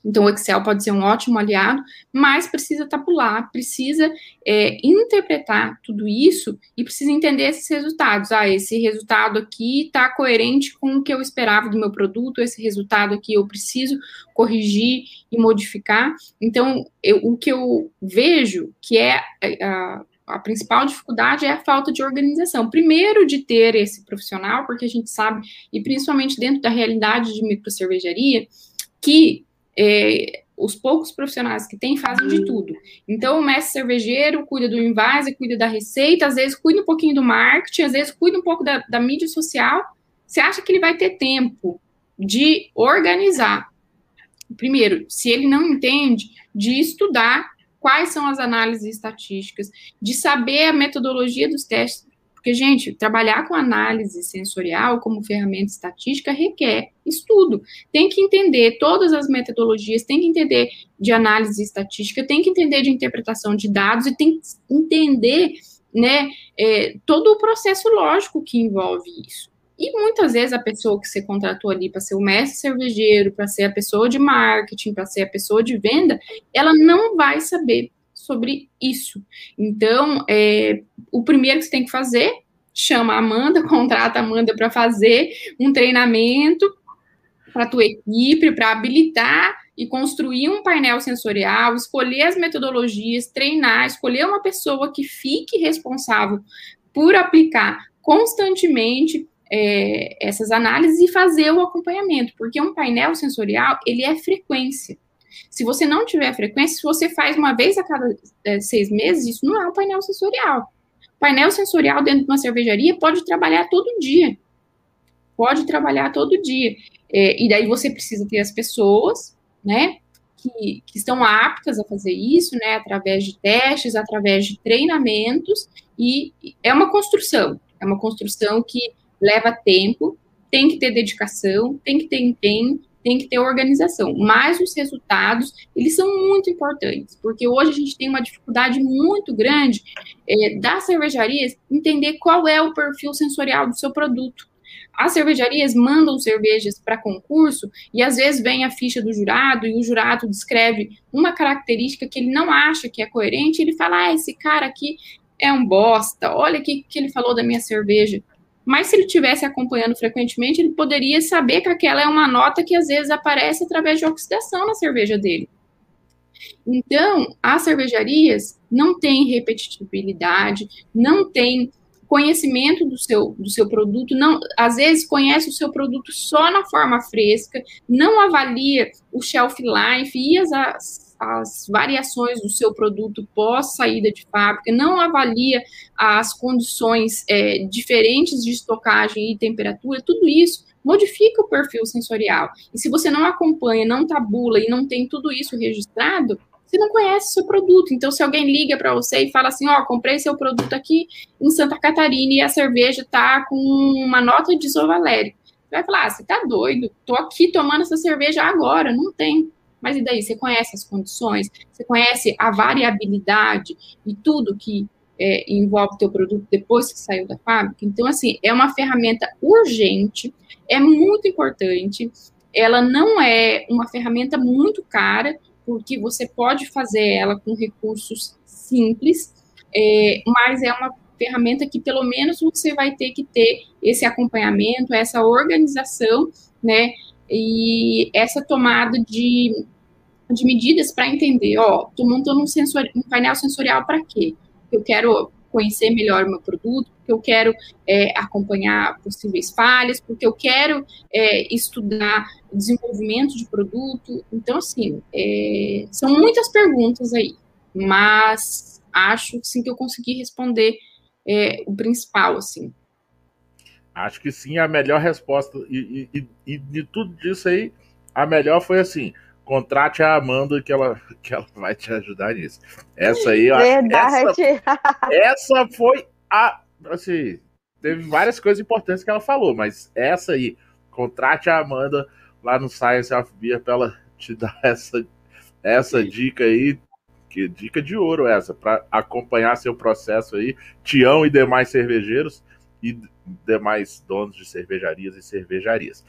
Então, o Excel pode ser um ótimo aliado, mas precisa tabular, precisa é, interpretar tudo isso e precisa entender esses resultados. Ah, esse resultado aqui está coerente com o que eu esperava do meu produto, esse resultado aqui eu preciso corrigir e modificar. Então, eu, o que eu vejo que é a, a principal dificuldade é a falta de organização. Primeiro, de ter esse profissional, porque a gente sabe, e principalmente dentro da realidade de microcervejaria, que é, os poucos profissionais que tem fazem de tudo. Então, o mestre cervejeiro cuida do invase, cuida da receita, às vezes cuida um pouquinho do marketing, às vezes cuida um pouco da, da mídia social. Você acha que ele vai ter tempo de organizar? Primeiro, se ele não entende, de estudar quais são as análises estatísticas, de saber a metodologia dos testes porque, gente, trabalhar com análise sensorial como ferramenta estatística requer estudo. Tem que entender todas as metodologias, tem que entender de análise estatística, tem que entender de interpretação de dados e tem que entender né, é, todo o processo lógico que envolve isso. E muitas vezes a pessoa que você contratou ali para ser o mestre cervejeiro, para ser a pessoa de marketing, para ser a pessoa de venda, ela não vai saber sobre isso. Então, é, o primeiro que você tem que fazer, chama a Amanda, contrata a Amanda para fazer um treinamento para a tua equipe, para habilitar e construir um painel sensorial, escolher as metodologias, treinar, escolher uma pessoa que fique responsável por aplicar constantemente é, essas análises e fazer o acompanhamento, porque um painel sensorial ele é frequência. Se você não tiver frequência, se você faz uma vez a cada é, seis meses, isso não é um painel sensorial. painel sensorial dentro de uma cervejaria pode trabalhar todo dia. Pode trabalhar todo dia. É, e daí você precisa ter as pessoas, né, que, que, estão aptas a fazer isso, né, através de testes, através de treinamentos, e é uma construção, é uma construção que leva tempo, tem que ter dedicação, tem que ter empenho, tem que ter organização. Mas os resultados, eles são muito importantes, porque hoje a gente tem uma dificuldade muito grande é, das cervejarias entender qual é o perfil sensorial do seu produto. As cervejarias mandam cervejas para concurso e às vezes vem a ficha do jurado e o jurado descreve uma característica que ele não acha que é coerente, ele fala: "Ah, esse cara aqui é um bosta. Olha o que, que ele falou da minha cerveja". Mas se ele tivesse acompanhando frequentemente, ele poderia saber que aquela é uma nota que às vezes aparece através de oxidação na cerveja dele. Então, as cervejarias não têm repetitividade, não têm conhecimento do seu, do seu produto, não, às vezes conhece o seu produto só na forma fresca, não avalia o shelf life e as, as, as variações do seu produto pós saída de fábrica, não avalia as condições é, diferentes de estocagem e temperatura, tudo isso modifica o perfil sensorial. E se você não acompanha, não tabula e não tem tudo isso registrado, você não conhece seu produto. Então, se alguém liga para você e fala assim, ó, oh, comprei seu produto aqui em Santa Catarina e a cerveja tá com uma nota de isovalérico. Você vai falar, ah, você tá doido? Tô aqui tomando essa cerveja agora, não tem. Mas e daí? Você conhece as condições? Você conhece a variabilidade e tudo que é, envolve o teu produto depois que saiu da fábrica? Então, assim, é uma ferramenta urgente, é muito importante, ela não é uma ferramenta muito cara, porque você pode fazer ela com recursos simples, é, mas é uma ferramenta que pelo menos você vai ter que ter esse acompanhamento, essa organização, né, e essa tomada de, de medidas para entender, ó, estou montando um, sensor, um painel sensorial para quê? Eu quero conhecer melhor o meu produto, porque eu quero é, acompanhar possíveis falhas, porque eu quero é, estudar desenvolvimento de produto. Então, assim, é, são muitas perguntas aí, mas acho sim que eu consegui responder é, o principal, assim.
Acho que sim, a melhor resposta. E, e, e de tudo disso aí, a melhor foi assim: contrate a Amanda que ela, que ela vai te ajudar nisso. Essa aí,
Verdade.
Essa, essa foi a. Assim, teve várias coisas importantes que ela falou, mas essa aí, contrate a Amanda lá no Science of Beer para ela te dar essa, essa dica aí. Que dica de ouro essa, para acompanhar seu processo aí, Tião e demais cervejeiros e demais donos de cervejarias e cervejarias.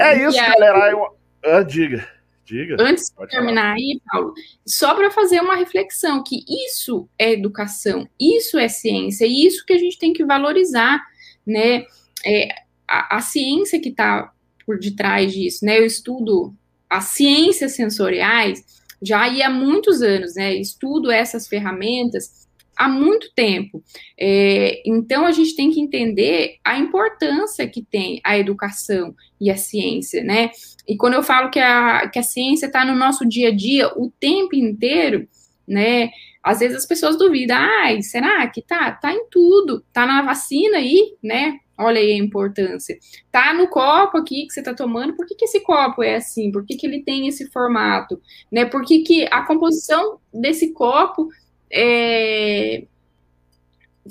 É isso, galera. Eu... Ah, diga. Diga.
Antes de terminar aí, Paulo, só para fazer uma reflexão que isso é educação, isso é ciência, e isso que a gente tem que valorizar, né? É, a, a ciência que está por detrás disso, né? Eu estudo as ciências sensoriais já há muitos anos, né? Estudo essas ferramentas há muito tempo. É, então, a gente tem que entender a importância que tem a educação e a ciência, né? E quando eu falo que a, que a ciência está no nosso dia a dia o tempo inteiro, né? Às vezes as pessoas duvidam, ai, será que tá? Tá em tudo, tá na vacina aí, né? Olha aí a importância. Tá no copo aqui que você tá tomando, por que, que esse copo é assim? Por que, que ele tem esse formato? Né? Por que, que a composição desse copo é,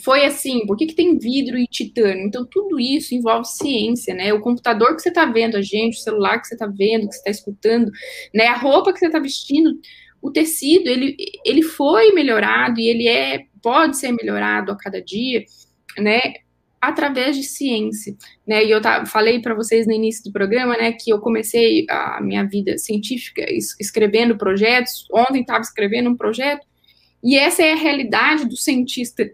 foi assim, por que, que tem vidro e titânio? Então, tudo isso envolve ciência, né? O computador que você está vendo, a gente, o celular que você está vendo, que você está escutando, né? A roupa que você está vestindo, o tecido, ele, ele foi melhorado e ele é, pode ser melhorado a cada dia, né? Através de ciência, né? E eu tá, falei para vocês no início do programa, né, que eu comecei a minha vida científica escrevendo projetos. Ontem estava escrevendo um projeto e essa é a realidade do cientista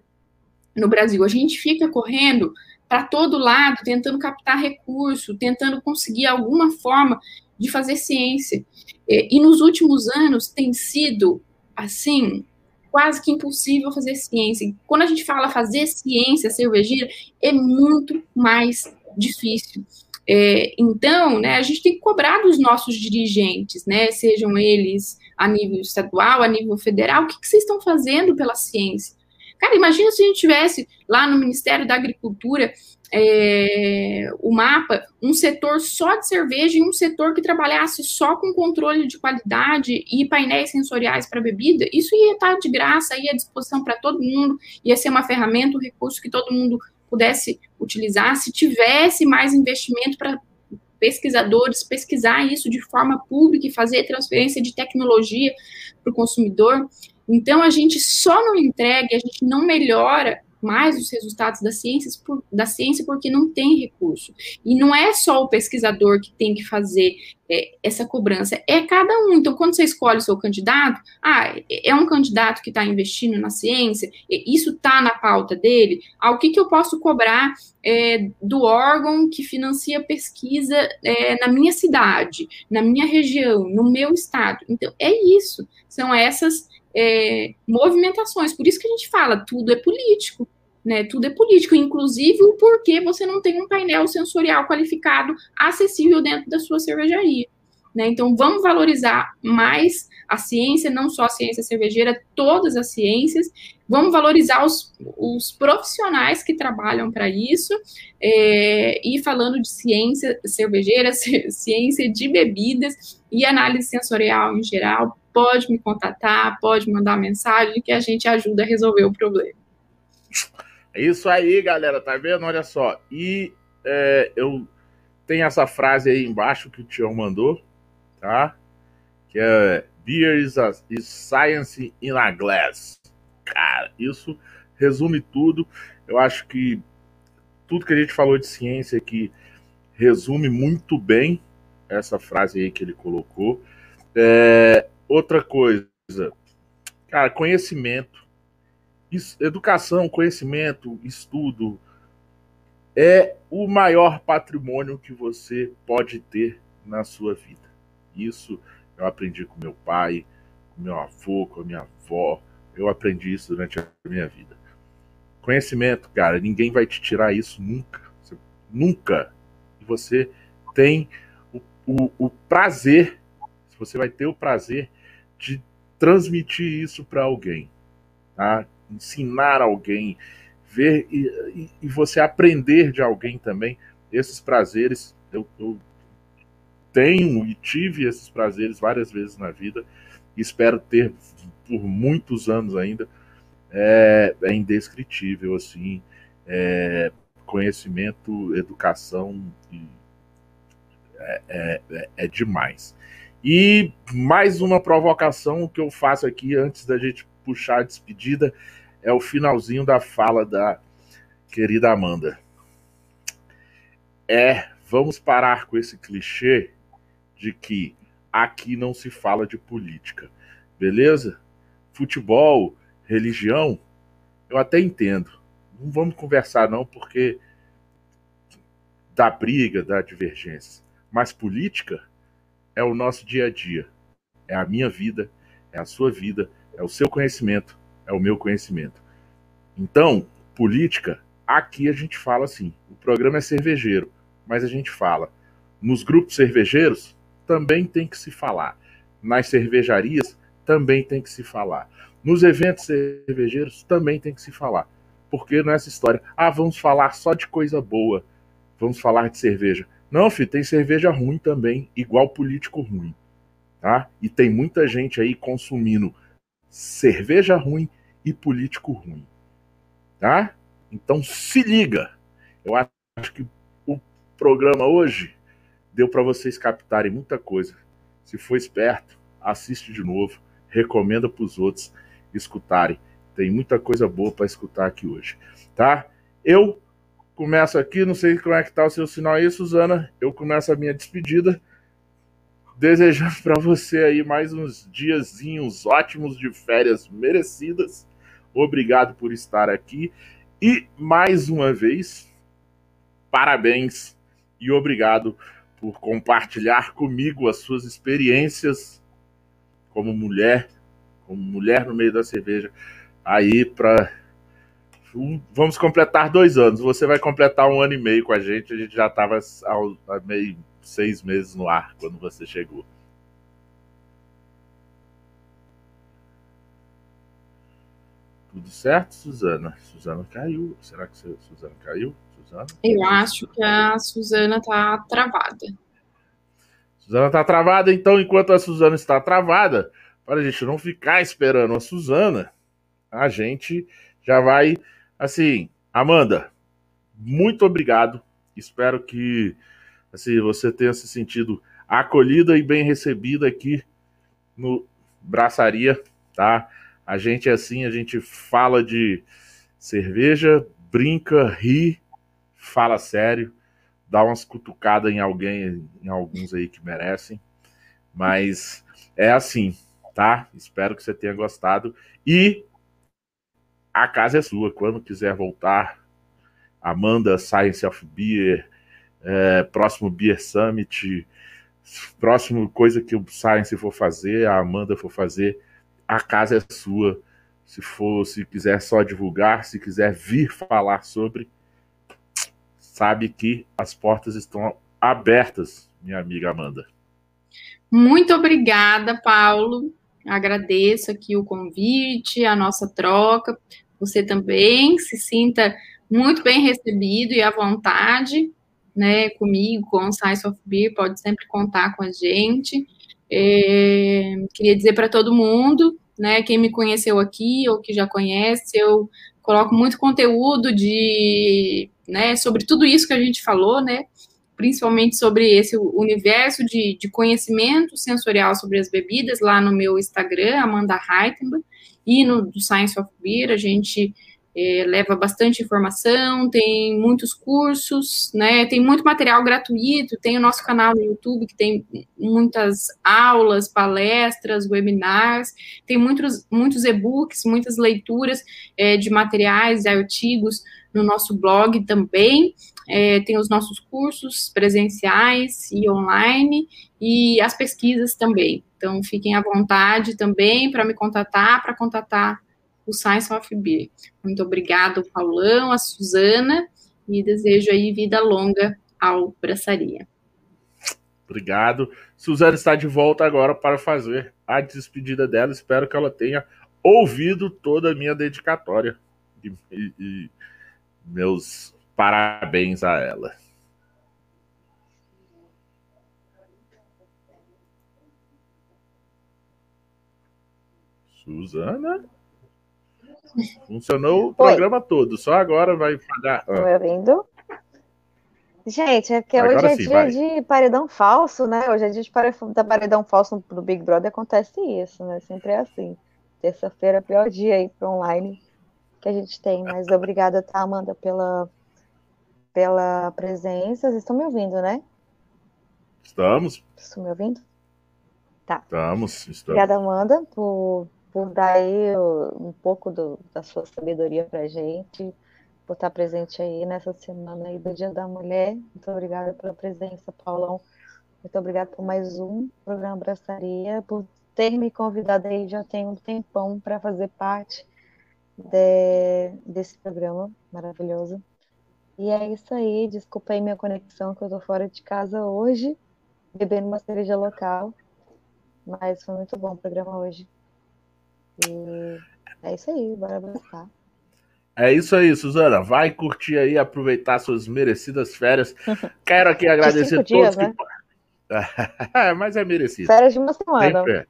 no Brasil. A gente fica correndo para todo lado, tentando captar recurso, tentando conseguir alguma forma de fazer ciência. E nos últimos anos tem sido, assim, quase que impossível fazer ciência. Quando a gente fala fazer ciência cervejeira, é muito mais difícil. É, então, né, a gente tem que cobrar dos nossos dirigentes, né, sejam eles a nível estadual, a nível federal, o que, que vocês estão fazendo pela ciência? Cara, imagina se a gente tivesse lá no Ministério da Agricultura é, o mapa, um setor só de cerveja e um setor que trabalhasse só com controle de qualidade e painéis sensoriais para bebida, isso ia estar de graça, ia à disposição para todo mundo, ia ser uma ferramenta, um recurso que todo mundo pudesse utilizar. Se tivesse mais investimento para pesquisadores pesquisar isso de forma pública e fazer transferência de tecnologia para o consumidor. Então, a gente só não entrega, a gente não melhora mais os resultados da ciência, da ciência porque não tem recurso. E não é só o pesquisador que tem que fazer essa cobrança, é cada um. Então, quando você escolhe o seu candidato, ah, é um candidato que está investindo na ciência, isso está na pauta dele, ah, o que, que eu posso cobrar é, do órgão que financia pesquisa é, na minha cidade, na minha região, no meu estado. Então, é isso. São essas é, movimentações. Por isso que a gente fala, tudo é político. Né, tudo é político, inclusive o porquê você não tem um painel sensorial qualificado acessível dentro da sua cervejaria. Né? Então, vamos valorizar mais a ciência, não só a ciência cervejeira, todas as ciências. Vamos valorizar os, os profissionais que trabalham para isso. É, e falando de ciência cervejeira, ciência de bebidas e análise sensorial em geral, pode me contatar, pode mandar mensagem que a gente ajuda a resolver o problema.
É isso aí, galera, tá vendo? Olha só. E é, eu tenho essa frase aí embaixo que o Tião mandou, tá? Que é Beer is, a, is science in a glass. Cara, isso resume tudo. Eu acho que tudo que a gente falou de ciência aqui resume muito bem essa frase aí que ele colocou. É, outra coisa, cara, conhecimento educação, conhecimento, estudo é o maior patrimônio que você pode ter na sua vida. Isso eu aprendi com meu pai, com meu avô, com a minha avó. Eu aprendi isso durante a minha vida. Conhecimento, cara, ninguém vai te tirar isso nunca. Você, nunca. E você tem o, o, o prazer, você vai ter o prazer de transmitir isso para alguém. Tá? Ensinar alguém, ver e, e, e, você aprender de alguém também. Esses prazeres eu, eu tenho e tive esses prazeres várias vezes na vida espero ter por muitos anos ainda. É, é indescritível assim, é, conhecimento, educação é, é, é, é demais. E mais uma provocação que eu faço aqui antes da gente puxar a despedida é o finalzinho da fala da querida Amanda. É, vamos parar com esse clichê de que aqui não se fala de política, beleza? Futebol, religião, eu até entendo. Não vamos conversar não, porque dá briga, dá divergência. Mas política é o nosso dia a dia. É a minha vida, é a sua vida, é o seu conhecimento, é o meu conhecimento. Então, política, aqui a gente fala assim: o programa é cervejeiro, mas a gente fala. Nos grupos cervejeiros, também tem que se falar. Nas cervejarias, também tem que se falar. Nos eventos cervejeiros, também tem que se falar. Porque nessa história, ah, vamos falar só de coisa boa, vamos falar de cerveja. Não, filho, tem cerveja ruim também, igual político ruim. Tá? E tem muita gente aí consumindo cerveja ruim e político ruim. Tá? Então se liga. Eu acho que o programa hoje deu para vocês captarem muita coisa. Se for esperto, assiste de novo, recomenda para os outros escutarem. Tem muita coisa boa para escutar aqui hoje, tá? Eu começo aqui, não sei como é que tá o seu sinal aí, Suzana. Eu começo a minha despedida desejando para você aí mais uns diazinhos ótimos de férias merecidas. Obrigado por estar aqui e mais uma vez parabéns e obrigado por compartilhar comigo as suas experiências como mulher, como mulher no meio da cerveja aí para vamos completar dois anos. Você vai completar um ano e meio com a gente. A gente já estava meio seis meses no ar quando você chegou. Tudo certo, Suzana? Suzana caiu. Será que Suzana caiu? Suzana?
Eu acho que a Suzana tá travada.
Suzana tá travada, então enquanto a Suzana está travada, para a gente não ficar esperando a Suzana, a gente já vai assim, Amanda, muito obrigado. Espero que assim você tenha se sentido acolhida e bem recebida aqui no Braçaria, tá? A gente é assim, a gente fala de cerveja, brinca, ri, fala sério, dá umas cutucadas em alguém, em alguns aí que merecem. Mas é assim, tá? Espero que você tenha gostado. E a casa é sua. Quando quiser voltar, Amanda Science of Beer, é, próximo Beer Summit, próximo coisa que o Science for fazer, a Amanda for fazer, a casa é sua. Se for, se quiser só divulgar, se quiser vir falar sobre, sabe que as portas estão abertas, minha amiga Amanda.
Muito obrigada, Paulo. Agradeço aqui o convite, a nossa troca. Você também se sinta muito bem recebido e à vontade, né, comigo, com o Science of Beer, pode sempre contar com a gente. É, queria dizer para todo mundo, né, quem me conheceu aqui ou que já conhece, eu coloco muito conteúdo de, né, sobre tudo isso que a gente falou, né, principalmente sobre esse universo de, de conhecimento sensorial sobre as bebidas lá no meu Instagram, Amanda Heitenberg, e no do Science of Beer, a gente é, leva bastante informação, tem muitos cursos, né? Tem muito material gratuito, tem o nosso canal no YouTube que tem muitas aulas, palestras, webinars, tem muitos, muitos e-books, muitas leituras é, de materiais e artigos no nosso blog também. É, tem os nossos cursos presenciais e online e as pesquisas também. Então, fiquem à vontade também para me contatar, para contatar o Science of Beer. Muito obrigado, Paulão, a Suzana, e desejo aí vida longa ao Braçaria.
Obrigado. Suzana está de volta agora para fazer a despedida dela. Espero que ela tenha ouvido toda a minha dedicatória. E, e, e meus parabéns a ela. Suzana? Funcionou o programa Oi. todo, só agora vai pagar.
Estão me ouvindo? Gente, é que agora hoje é sim, dia vai. de paredão falso, né? Hoje é dia de paredão falso no Big Brother, acontece isso, né? Sempre é assim. Terça-feira é o pior dia aí para online que a gente tem. Mas obrigada, tá, Amanda, pela, pela presença. Vocês estão me ouvindo, né?
Estamos.
Estão me ouvindo? Tá.
Estamos, estamos.
Obrigada, Amanda, por por dar aí um pouco do, da sua sabedoria para a gente, por estar presente aí nessa semana aí do Dia da Mulher. Muito obrigada pela presença, Paulão. Muito obrigada por mais um programa Braçaria, por ter me convidado aí já tem um tempão para fazer parte de, desse programa maravilhoso. E é isso aí, desculpa aí minha conexão, que eu tô fora de casa hoje, bebendo uma cerveja local. Mas foi muito bom o programa hoje. E é isso aí, bora abraçar.
É isso aí, Suzana. Vai curtir aí, aproveitar suas merecidas férias. Quero aqui agradecer a todos dias, que. Né? Mas é merecido.
Férias de uma semana. É.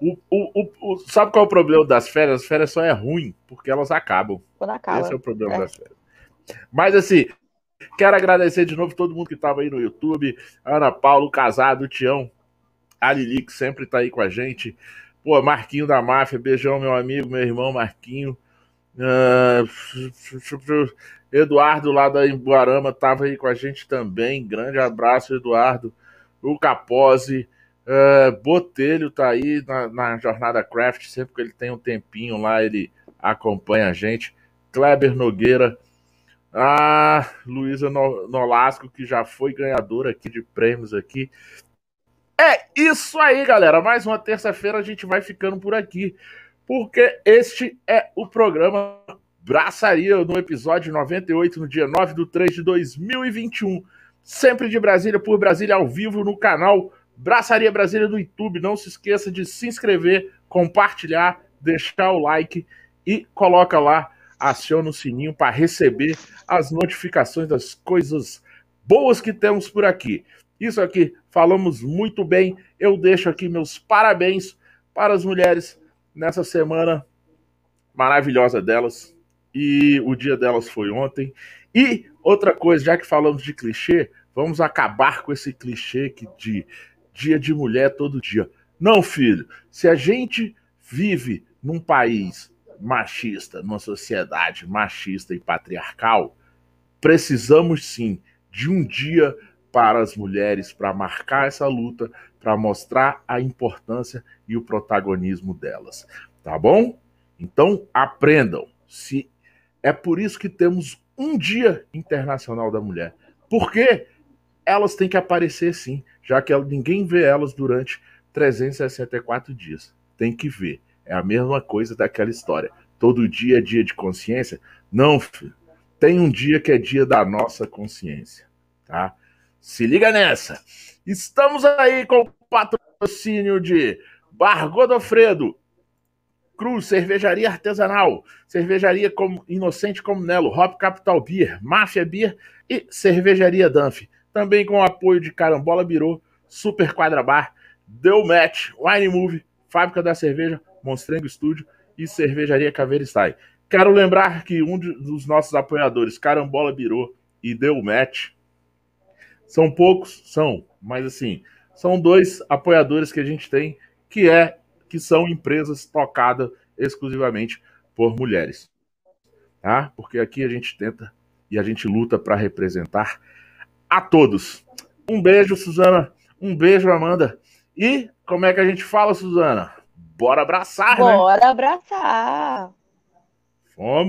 O, o, o, sabe qual é o problema das férias? As férias só é ruim porque elas acabam.
Quando acaba.
Esse é o problema é. das férias. Mas assim, quero agradecer de novo todo mundo que estava aí no YouTube. Ana Paulo, Casado, Tião, a Lili, que sempre está aí com a gente. Pô, Marquinho da Máfia, beijão, meu amigo, meu irmão Marquinho. Uh, Eduardo lá da Embuarama estava aí com a gente também. Grande abraço, Eduardo. O Capose. Uh, Botelho tá aí na, na, Jornada Craft. Sempre que ele tem um tempinho lá, ele acompanha a gente. Kleber Nogueira. A Luísa Nolasco, que já foi ganhadora aqui de prêmios aqui. É isso aí, galera. Mais uma terça-feira a gente vai ficando por aqui, porque este é o programa Braçaria no episódio 98, no dia 9 de 3 de 2021. Sempre de Brasília por Brasília ao vivo no canal Braçaria Brasília do YouTube. Não se esqueça de se inscrever, compartilhar, deixar o like e coloca lá, aciona o sininho para receber as notificações das coisas boas que temos por aqui. Isso aqui, falamos muito bem. Eu deixo aqui meus parabéns para as mulheres nessa semana maravilhosa delas. E o dia delas foi ontem. E outra coisa, já que falamos de clichê, vamos acabar com esse clichê que de dia de mulher todo dia. Não, filho. Se a gente vive num país machista, numa sociedade machista e patriarcal, precisamos sim de um dia para as mulheres para marcar essa luta, para mostrar a importância e o protagonismo delas. Tá bom? Então aprendam. Se é por isso que temos um Dia Internacional da Mulher. Porque elas têm que aparecer sim, já que ninguém vê elas durante 364 dias. Tem que ver. É a mesma coisa daquela história. Todo dia é dia de consciência? Não, filho. Tem um dia que é dia da nossa consciência, tá? Se liga nessa. Estamos aí com o patrocínio de Bar Godofredo, Cruz, Cervejaria Artesanal, Cervejaria como Inocente como Nelo, Hop Capital Beer, Máfia Beer e Cervejaria Danf. Também com o apoio de Carambola Birô, Super Quadra Bar, Deu Match, Wine Move, Fábrica da Cerveja, Monstrengo Estúdio e Cervejaria Caveira Style. Quero lembrar que um dos nossos apoiadores, Carambola Birô e Deu Match, são poucos, são, mas assim, são dois apoiadores que a gente tem que é que são empresas tocadas exclusivamente por mulheres. Tá? Porque aqui a gente tenta e a gente luta para representar a todos. Um beijo, Suzana. Um beijo, Amanda. E como é que a gente fala, Suzana? Bora abraçar,
Bora né? Bora abraçar.
Fomos.